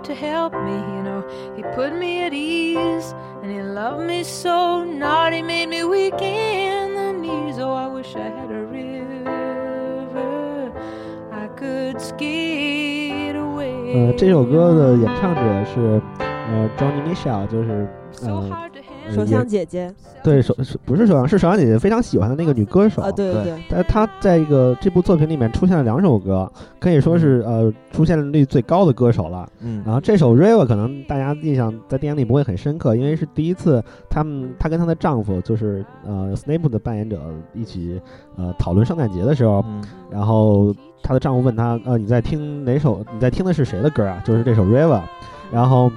to help me, you know. He put me at ease, and he loved me so. Not he made me weak in the knees. Oh, I wish I had a river I could skate away. 呃，这首歌的演唱者是呃 Johnny Mitchell，就是呃 So hard to 呃handle. 首也相姐姐 对首是不是首阳是首阳姐姐非常喜欢的那个女歌手啊，对对对，但是她在一个这部作品里面出现了两首歌，可以说是呃出现率最高的歌手了。嗯然后这首《River》可能大家印象在电影里不会很深刻，因为是第一次他们她跟她的丈夫就是呃 Snape 的扮演者一起呃讨论圣诞节的时候，嗯然后她的丈夫问她呃你在听哪首？你在听的是谁的歌啊？就是这首《River》，然后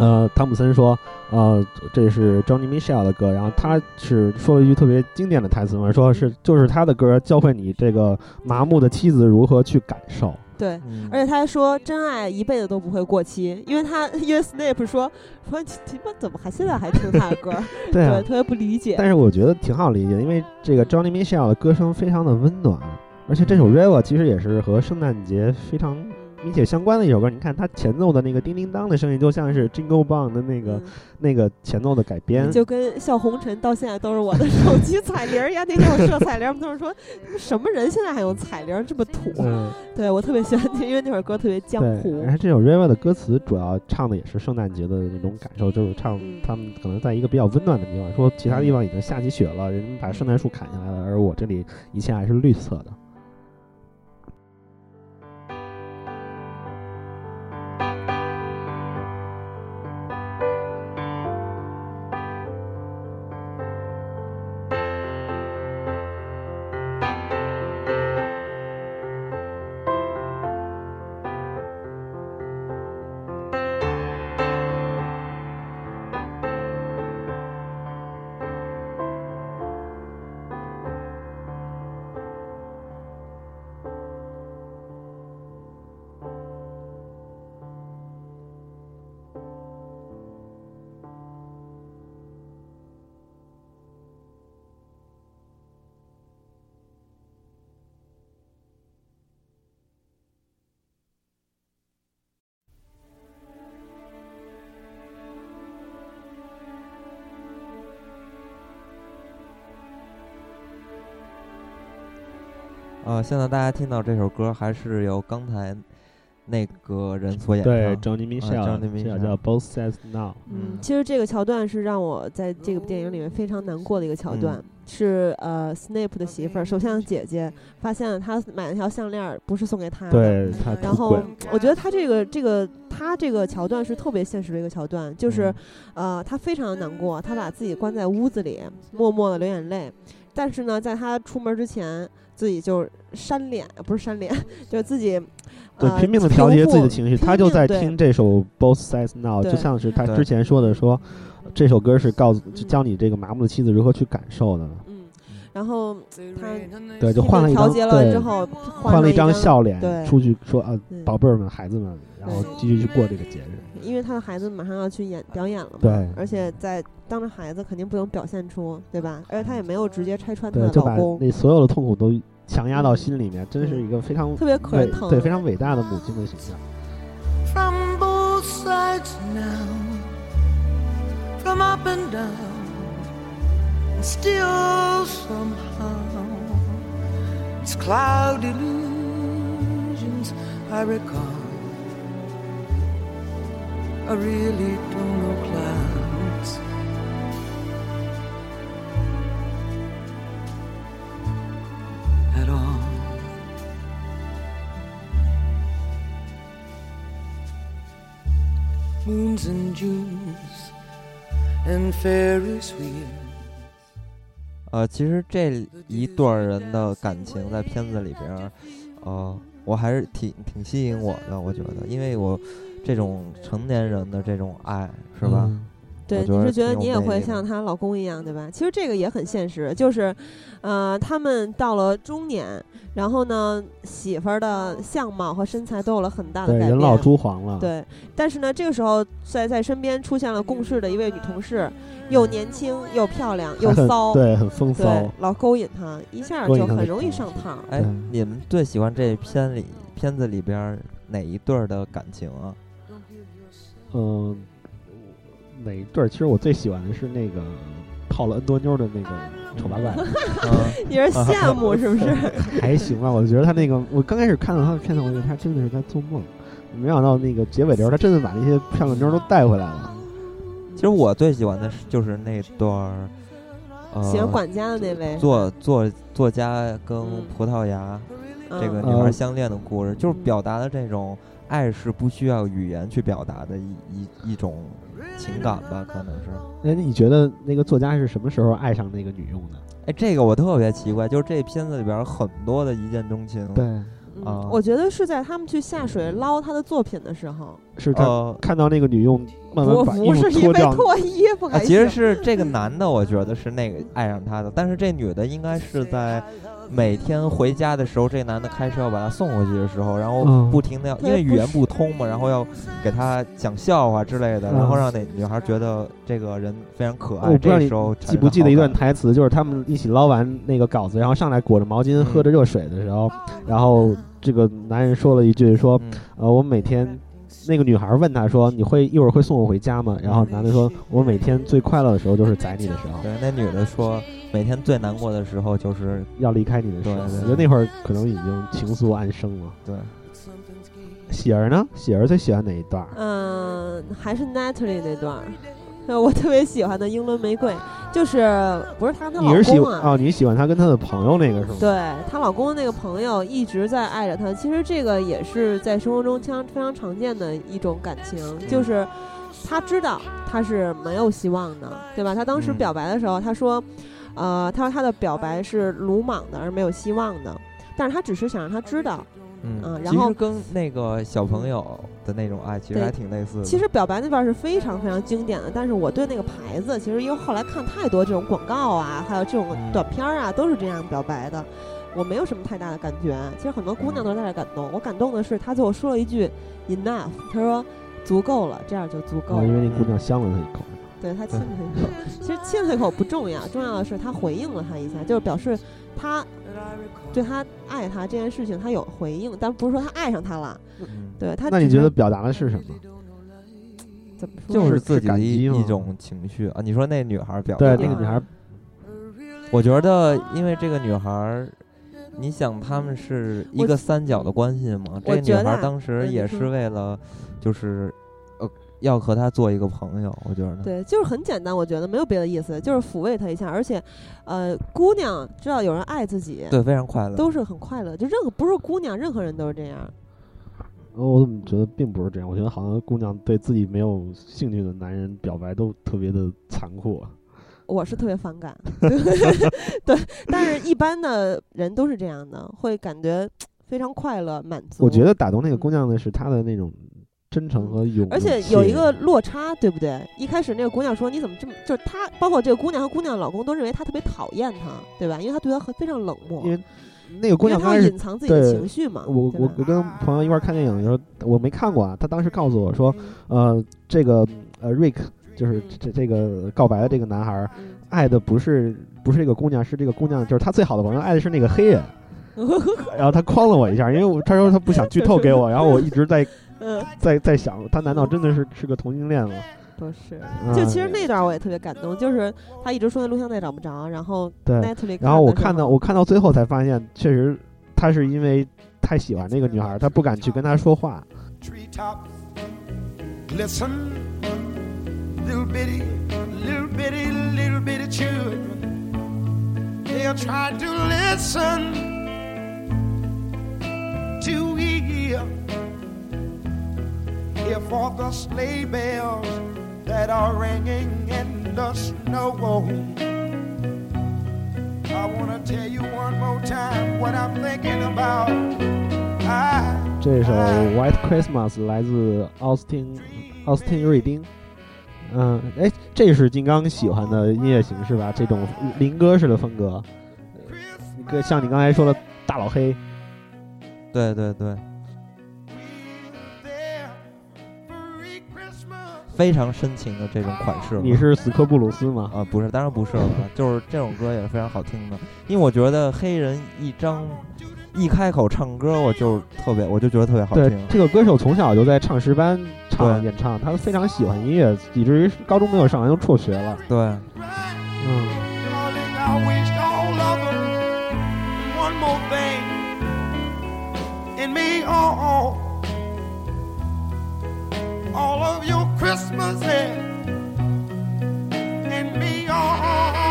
呃汤姆森说呃这是 Johnny Mitchell 的歌，然后他是说了一句特别经典的台词嘛，说是就是他的歌教会你这个麻木的妻子如何去感受。对。嗯而且他还说，真爱一辈子都不会过期，因为他因为 Snape 说说你你们怎么还现在还听他的歌？对啊，特别不理解。但是我觉得挺好理解，因为这个 Johnny Mitchell 的歌声非常的温暖，而且这首 River 其实也是和圣诞节非常密切相关的一首歌。你看它前奏的那个叮叮当的声音，就像是 Jingle Bell 的那个、嗯那个前奏的改编。就跟笑红尘到现在都是我的手机彩铃一样。那天我设彩铃儿，他们都是说什么人现在还用彩铃这么土？嗯，对我特别喜欢听，因为那首歌特别江，湖然后这首 River 的歌词主要唱的也是圣诞节的那种感受，就是唱嗯他们可能在一个比较温暖的地方，说其他地方已经下起雪了，人们把圣诞树砍下来了，而我这里一切还是绿色的。呃，现在大家听到这首歌还是由刚才那个人所演唱。对，Johnny Mitchell，、Johnny Mitchell 叫 Both Sides Now。嗯，其实这个桥段是让我在这个电影里面非常难过的一个桥段，嗯是呃，Snape 的媳妇儿，首相姐姐发现了他买了条项链儿不是送给他的，对他然后，我觉得他这个这个他这个桥段是特别现实的一个桥段，就是、呃，他非常难过，他把自己关在屋子里，默默的流眼泪。但是呢，在他出门之前，自己就扇脸，不是扇脸，就自己对，呃拼命的调节自己的情绪，他就在听这首 Both Sides Now，就像是他之前说的说，这首歌是告诉教你这个麻木的妻子如何去感受的。嗯，然后他对，就换了一张对节了之，后，换了一张张笑脸出去说啊，宝贝儿们、孩子们，然后继续去过这个节日。因为他的孩子马上要去演表演了嘛，对而且在当着孩子肯定不能表现出，对吧？而且他也没有直接拆穿他对，的就把老公，那所有的痛苦都强压到心里面，真是一个非常特别可伟人疼，对非常伟大的母亲的形象。from both sides now, from up and down, and still somehow it's cloud illusions I recall. I really don't know clouds. At all. moons and Junes and Ferris wheels. 呃，其实这一对人的感情在片子里边，呃，我还是挺挺吸引我的，我觉得，因为我这种成年人的这种爱，是吧？嗯对，你是觉得你也会像她老公一样，对吧？其实这个也很现实，就是，呃，他们到了中年，然后呢，媳妇儿的相貌和身材都有了很大的，改变。人老珠黄了。对，但是呢，这个时候在在身边出现了共事的一位女同事，又年轻又漂亮又骚，对，很风骚。老勾引她，一下就很容易上套。哎，你们最喜欢这片里片子里边哪一对儿的感情啊？嗯，哪一对儿？其实我最喜欢的是那个泡了 N 多妞的那个丑八怪，嗯 你是羡慕是不是？还行吧。我觉得他那个，我刚开始看到他的片段，我觉得他真的是在做梦，没想到那个结尾的时候，他真的把那些漂亮妞都带回来了。其实我最喜欢的是就是那段儿，呃，喜欢管家的那位，作作作家跟嗯葡萄牙嗯这个女孩相恋的故事，就是表达的这种爱是不需要语言去表达的一一一种情感吧，可能是。那你觉得那个作家是什么时候爱上那个女佣的？哎，这个我特别奇怪，就是这片子里边很多的一见钟情。对，嗯啊我觉得是在他们去下水捞他的作品的时候，是看到那个女佣慢慢不把衣服不是因为脱掉，脱衣服啊，其实是这个男的，我觉得是那个爱上他的，但是这女的应该是在每天回家的时候，这男的开车要把她送回去的时候，然后嗯不停的要，因为语言不通嘛，然后要给她讲笑话之类的，然后嗯让那女孩觉得这个人非常可爱。我不知道你这时候记不记得一段台？词，就是他们一起捞完那个稿子，然后上来裹着毛巾嗯喝着热水的时候，然后这个男人说了一句说，嗯呃，我每天。那个女孩问他说：“你会一会儿会送我回家吗？”然后男的说：“我每天最快乐的时候就是宰你的时候，对，那女的说，每天最难过的时候就是要离开你的时候。”我觉得那会儿可能已经情愫暗生了。对，喜儿呢？喜儿最喜欢哪一段？嗯，还是 Natalie 那段我特别喜欢的英伦玫瑰，就是不是她跟她老公啊？你喜欢她跟她的朋友那个是吗？对她老公的那个朋友一直在爱着她。其实这个也是在生活中常非常常见的一种感情，嗯就是她知道她是没有希望的，对吧？她当时嗯表白的时候，他说，呃，他说他的表白是鲁莽的，而没有希望的。但是他只是想让他知道，嗯，嗯然后其实跟那个小朋友的那种爱其实还挺类似的。其实表白那段是非常非常经典的，但是我对那个牌子，其实因为后来看太多这种广告啊，还有这种嗯短片儿啊，都是这样表白的，我没有什么太大的感觉。其实很多姑娘都在这感动，我感动的是他最后说了一句 enough，他说足够了，这样就足够哦，因。为那姑娘香了他一口。对他亲了他一口，其实亲了一口不重要，重要的是他回应了他一下，就是表示他对他爱他这件事情他有回应，但不是说他爱上他了。嗯对他，那你觉得表达的是什么？怎么说？就是自己的一一种情绪啊。你说那女孩表对，达那个女孩我觉得，因为这个女孩，你想他们是一个三角的关系嘛？这个女孩当时也是为了，就是呃，要和他做一个朋友。我觉得，对，就是很简单，我觉得没有别的意思，就是抚慰他一下。而且，呃，姑娘知道有人爱自己，对，非常快乐。都是很快乐。就任何不是姑娘，任何人都是这样。呃我怎么觉得并不是这样？我觉得好像姑娘对自己没有兴趣的男人表白都特别的残酷。我是特别反感，对，但是一般的人都是这样的，会感觉非常快乐、满足。我觉得打动那个姑娘的是她的那种真诚和勇，而且有一个落差，对不对？一开始那个姑娘说：“你怎么这么……”就是她，包括这个姑娘和姑娘的老公都认为她特别讨厌她，对吧？因为她对她很非常冷漠，因为那个姑娘她隐藏自己的情绪嘛。我我我跟朋友一块儿看电影的时候，我没看过啊。他当时告诉我说，嗯呃，这个呃，Rick 就是这这个告白的这个男孩爱的不是不是这个姑娘，是这个姑娘就是他最好的朋友，爱的是那个黑人。然后他诓了我一下，因为我他说他不想剧透给我，然后我一直在嗯，在在想，他难道真的是是个同性恋吗？不是。嗯就其实那段我也特别感动，就是他一直说那录像带找不着，然后对然后我看到我看到最后才发现，确实他是因为太喜欢那个女孩，他不敢去跟她说话。Hear for the sleigh bells that are ringing in the snow. I wanna tell you one more time what I'm thinking about. I 这首《White Christmas》来自奥斯汀奥斯汀瑞丁。嗯，哎，这是金刚喜欢的音乐形式吧？这种灵歌式的风格，呃跟像你刚才说的大老黑，对对对，非常深情的这种款式嘛。你是死磕布鲁斯吗？啊，不是，当然不是了，就是这种歌也是非常好听的。因为我觉得黑人一张一开口唱歌，我就特别，我就觉得特别好对听，。这个歌手从小就在唱诗班唱演唱，他非常喜欢音乐，以至于高中没有上完就辍学了。对，嗯，Darling, I wished all of them one more thing in me. Oh, oh. all of your Christmases and me all.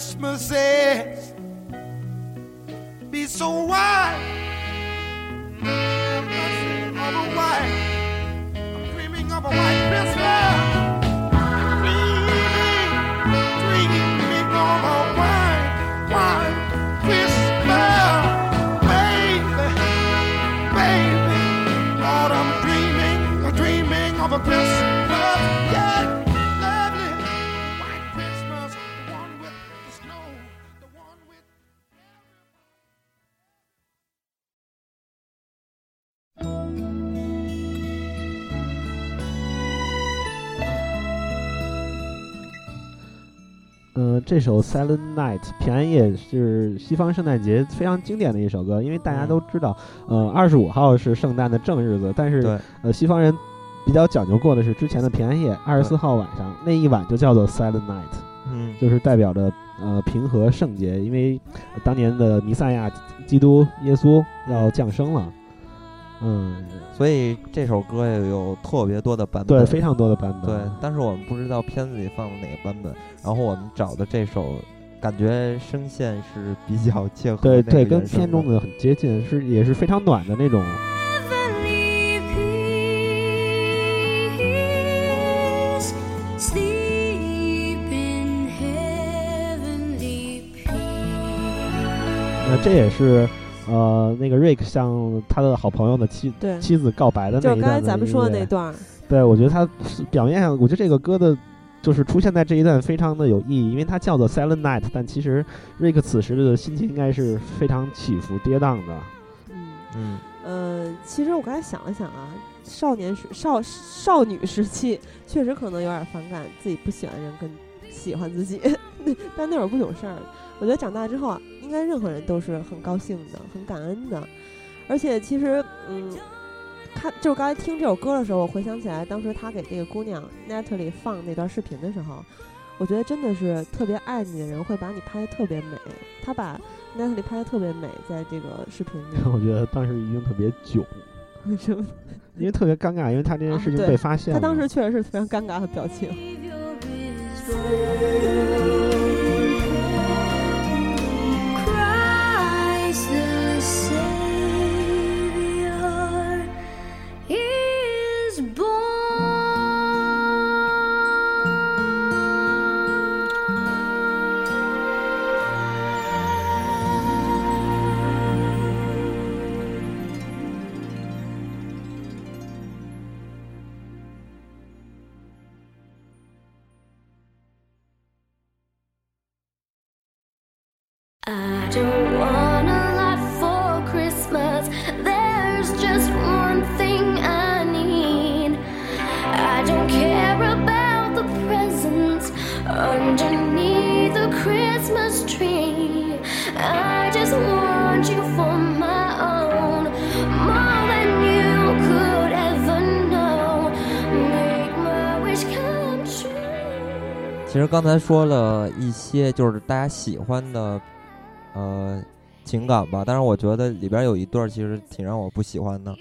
Christmases be so white. I'm dreaming of a white Christmas. 这首《Silent Night》平安夜是西方圣诞节非常经典的一首歌，因为大家都知道，呃，二十五号是圣诞的正日子，但是呃，西方人比较讲究过的是之前的平安夜，二十四号晚上那一晚就叫做 Silent Night，嗯，就是代表着呃平和圣洁，因为呃当年的弥赛亚基督耶稣要降生了，嗯，所以这首歌也有特别多的版本，对，非常多的版本，对，但是我们不知道片子里放的哪个版本，然后我们找的这首，感觉声线是比较切合对对，跟片中的的很接近，是也是非常暖的那种。Heavenly peace, sleep in heavenly peace. 那这也是呃那个 Rick 向他的好朋友的妻对，妻子告白的就是刚才那一段咱们说的那段，对，我觉得他表面上，我觉得这个歌的，就是出现在这一段非常的有意义，因为它叫做 Silent Night，但其实瑞克此时的心情应该是非常起伏跌宕的。嗯。嗯，呃，其实我刚才想了想啊，少年时少少女时期确实可能有点反感自己不喜欢的人跟喜欢自己，但那会儿不懂事儿。我觉得长大之后啊，应该任何人都是很高兴的、很感恩的。而且其实，嗯，看就是刚才听这首歌的时候，我回想起来当时他给这个姑娘 Natalie 放那段视频的时候，我觉得真的是特别爱你的人会把你拍的特别美。他把 Natalie 拍的特别美，在这个视频里。我觉得当时一定特别囧，为什么？因为特别尴尬，因为他这件啊事情被发现了。他当时确实是非常尴尬的表情。Savior. 其实刚才说了一些就是大家喜欢的，呃，情感吧。但是我觉得里边有一段其实挺让我不喜欢的，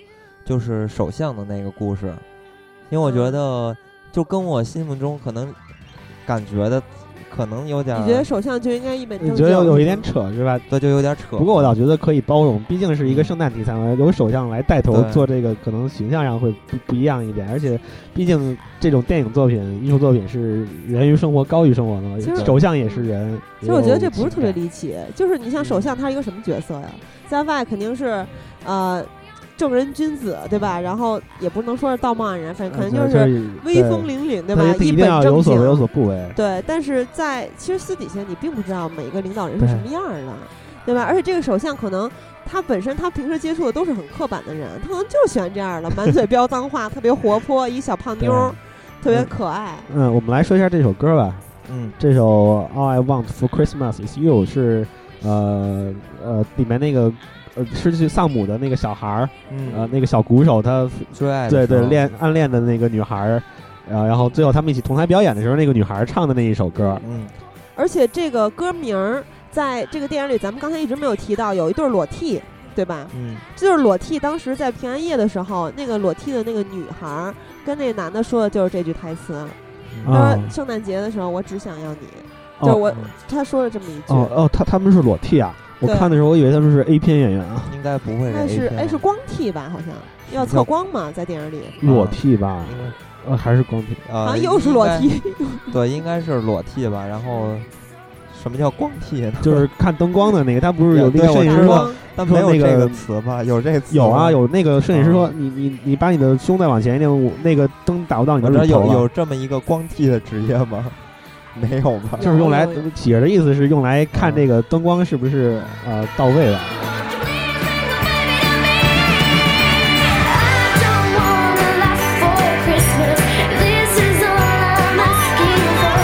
就是首相的那个故事，因为我觉得就跟我心目中可能感觉的可能有点，你觉得首相就应该一本正经？你觉得有有一点扯是吧？对，就有点扯。不过我倒觉得可以包容，毕竟是一个圣诞题材嘛，由首相来带头做这个，可能形象上会不不一样一点。而且，毕竟这种电影作品、艺术作品是源于生活、高于生活的嘛，首相也是人。其实我觉得这不是特别离奇，就是你像首相，他是一个什么角色呀？在外肯定是，呃，正人君子，对吧？然后也不能说是道貌岸然，反正可，能就就是是威风凛凛，对吧？他一定本正要有所为有所。不为。对，但是在其实私底下你并不知道每个领导人是什么样的，对吧？而且这个首相可能他本身他平时接触的都是很刻板的人，他可能就喜欢这样的，满嘴飙脏话，特别活泼，一小胖妞，特别可爱。嗯，我们来说一下这首歌吧。嗯，这首《All I Want for Christmas Is You》是呃呃里面那个呃失去丧母的那个小孩儿，嗯呃那个小鼓手他追爱对对恋暗恋的那个女孩儿，呃然后最后他们一起同台表演的时候，那个女孩儿唱的那一首歌，嗯而且这个歌名儿在这个电影里，咱们刚才一直没有提到，有一对裸替，对吧？嗯这就是裸替。当时在平安夜的时候，那个裸替的那个女孩儿跟那个男的说的就是这句台词。他啊说：“圣诞节的时候，我只想要你。”哦就是我，他说了这么一句。哦哦，他他们是裸替啊！我看的时候，我以为他们是 A 片演员啊，应该不会他是 A 片哎是光替吧？好像要测光嘛，在电影里裸替吧？呃，还是光替？啊好像又是裸替。对，应该是裸替吧。然后什么叫光替呢？就是看灯光的那个，他不是有那个摄影师说，没有这个词吧？有这个词有啊，有那个摄影师说啊，你你你把你的胸再往前一点，我那个灯打不到你我的有有这么一个光替的职业吗？没有吧？就是用来有有有起着的意思是用来看这个灯光是不是呃到位的。I don't want a lot for Christmas. This is all I'm asking for.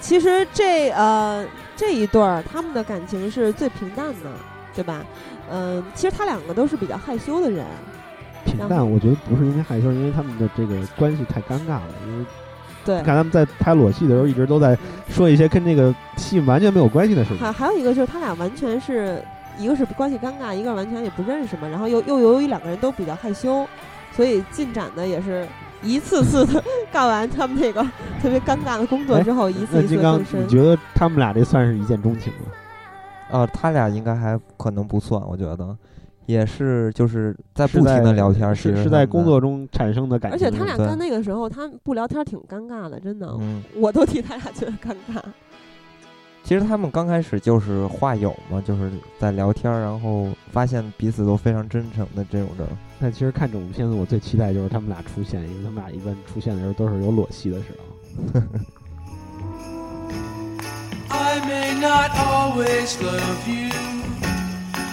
其实这呃这一对儿他们的感情是最平淡的，对吧？嗯、其实他两个都是比较害羞的人。然平淡，我觉得不是因为害羞，因为他们的这个关系太尴尬了。因为对你，看他们在拍裸戏的时候，一直都在说一些跟那个戏完全没有关系的事情。还还有一个就是他俩完全是一个是关系尴尬，一个完全也不认识嘛。然后又又由于两个人都比较害羞，所以进展的也是一次次的 干完他们那个特别尴尬的工作之后，一次一次那金刚地更，深你。觉得他们俩这算是一见钟情吗？啊，他俩应该还可能不算，我觉得也是就是在不停的聊天是实是在工作中产生的感情。而且他俩在那个时候，他们不聊天挺尴尬的，真的，嗯，我都替他俩觉得尴尬。其实他们刚开始就是话友嘛，就是在聊天儿，然后发现彼此都非常真诚的这种人。但其实看这部片子，我最期待就是他们俩出现，因为他们俩一般出现的时候都是有裸戏的时候。I may not always love you,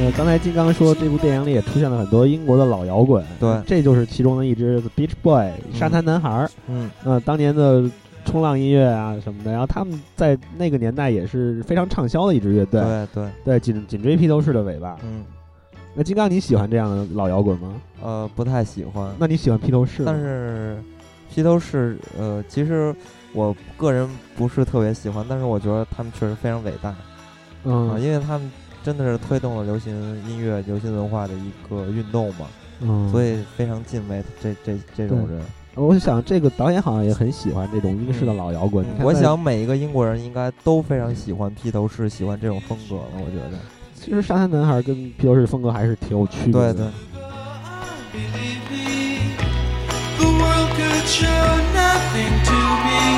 呃，刚才金刚说这部电影里也出现了很多英国的老摇滚，对这就是其中的一支 The Beach Boy 沙滩男孩儿。嗯，呃，当年的冲浪音乐啊什么的，然后他们在那个年代也是非常畅销的一支乐队，对对，对，紧紧追披头士的尾巴。嗯，那金刚，你喜欢这样的老摇滚吗？呃，不太喜欢。那你喜欢披头士？但是披头士，呃，其实我个人不是特别喜欢，但是我觉得他们确实非常伟大啊、嗯因为他们真的是推动了流行音乐、流行文化的一个运动嘛，嗯，所以非常敬畏这这这种人。我想这个导演好像也很喜欢这种英式的老摇滚。我想每一个英国人应该都非常喜欢披头士，喜欢这种风格了。我觉得，其实沙滩男孩跟披头士风格还是挺有区别的。对对 nothing to me.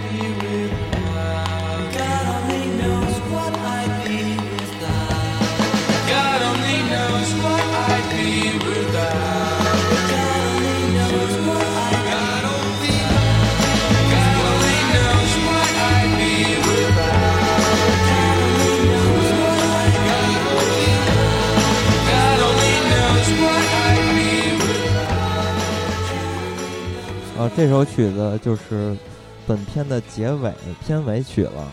呃，这首曲子就是本片的结尾片尾曲了，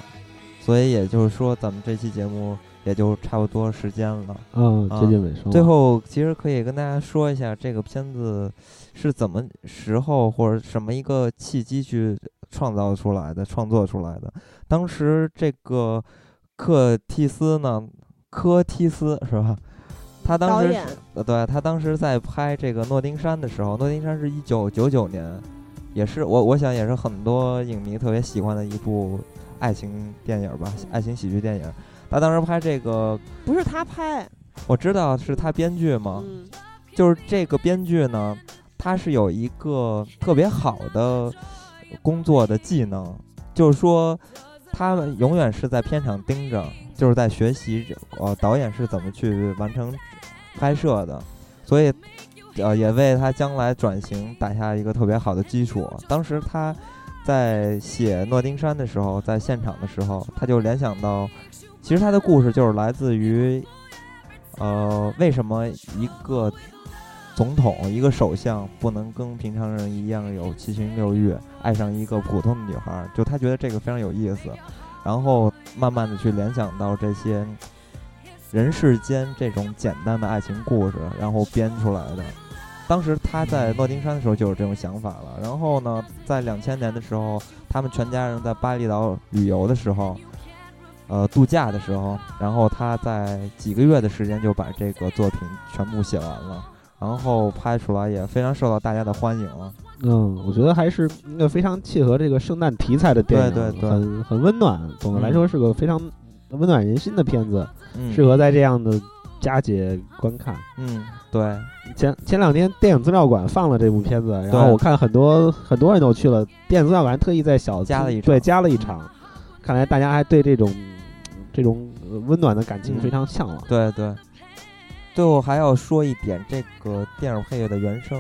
所以也就是说，咱们这期节目也就差不多时间了。嗯，啊接近尾声。最后，其实可以跟大家说一下，这个片子是怎么时候或者什么一个契机去创造出来的、创作出来的。当时这个克蒂斯呢，科蒂斯是吧？他当时对他当时在拍这个诺丁山的时候，诺丁山是一九九九年，也是我我想也是很多影迷特别喜欢的一部爱情电影吧，爱情喜剧电影。他当时拍这个，不是他拍，我知道是他编剧嘛，嗯。就是这个编剧呢，他是有一个特别好的工作的技能，就是说他们永远是在片场盯着，就是在学习这呃导演是怎么去完成拍摄的，所以呃也为他将来转型打下一个特别好的基础。当时他在写《诺丁山》的时候，在现场的时候，他就联想到，其实他的故事就是来自于呃为什么一个总统、一个首相不能跟平常人一样有七情六欲，爱上一个普通的女孩，就他觉得这个非常有意思，然后慢慢的去联想到这些人世间这种简单的爱情故事，然后编出来的。当时他在诺丁山的时候就有这种想法了，然后呢，在两千年的时候，他们全家人在巴厘岛旅游的时候，呃，度假的时候，然后他在几个月的时间就把这个作品全部写完了。然后拍出来也非常受到大家的欢迎。嗯，我觉得还是一个非常契合这个圣诞题材的电影，对对对很很温暖。总的来说是个非常温暖人心的片子，嗯，适合在这样的佳节观看。嗯，对，前前两天电影资料馆放了这部片子，然后我看很多很多人都去了，电影资料馆还特意在小加了一场。对加了一场，看来大家还对这种这种呃温暖的感情嗯。非常向往。对对。最后还要说一点，这个电影配乐的原声，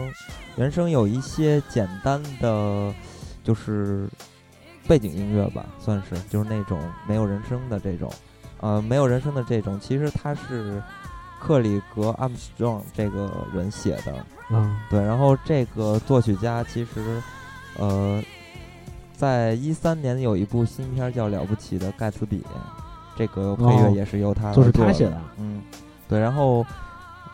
原声有一些简单的，就是背景音乐吧，算是就是那种没有人声的这种，呃，没有人声的这种，其实它是克里格·阿姆斯特朗这个人写的，嗯，对，然后这个作曲家其实，呃，在一三年有一部新片叫《了不起的盖茨比》，这个配乐哦也是由他就是他写的。嗯，对，然后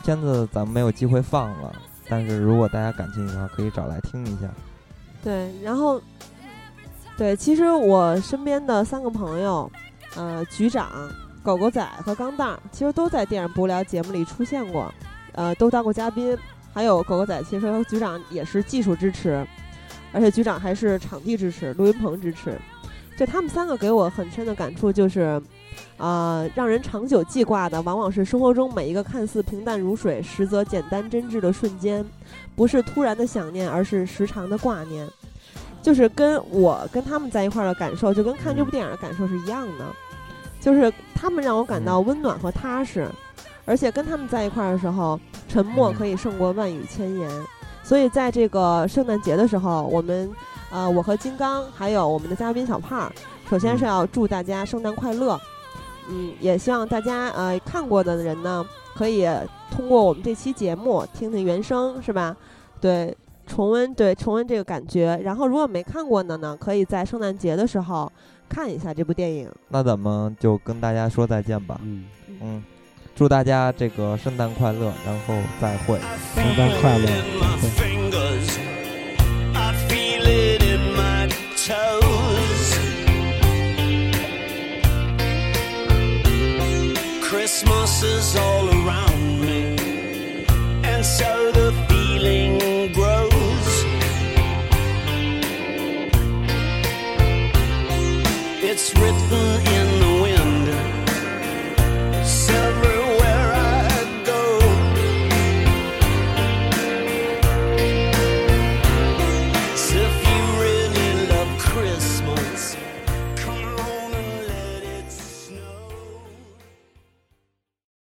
片子咱们没有机会放了，但是如果大家感兴趣的话，可以找来听一下。对，然后对，其实我身边的三个朋友，呃，局长、狗狗仔和钢蛋儿，其实都在电影不无聊节目里出现过，呃，都当过嘉宾。还有狗狗仔，其实和局长也是技术支持，而且局长还是场地支持、录音棚支持。就他们三个给我很深的感触就是，啊、让人长久记挂的，往往是生活中每一个看似平淡如水，实则简单真挚的瞬间，不是突然的想念，而是时常的挂念。就是跟我跟他们在一块儿的感受，就跟看这部电影的感受是一样的，就是他们让我感到温暖和踏实，而且跟他们在一块儿的时候，沉默可以胜过万语千言。所以在这个圣诞节的时候，我们呃，我和金刚还有我们的嘉宾小胖儿，首先是要祝大家圣诞快乐。嗯，也希望大家呃看过的人呢，可以通过我们这期节目听听原声，是吧？对，重温对重温这个感觉。然后如果没看过的呢，可以在圣诞节的时候看一下这部电影。那咱们就跟大家说再见吧。嗯，嗯，祝大家这个圣诞快乐，然后再会。圣诞快乐。in my fingers. I feel it in my toes. Christmas is all around me, and so the It's written in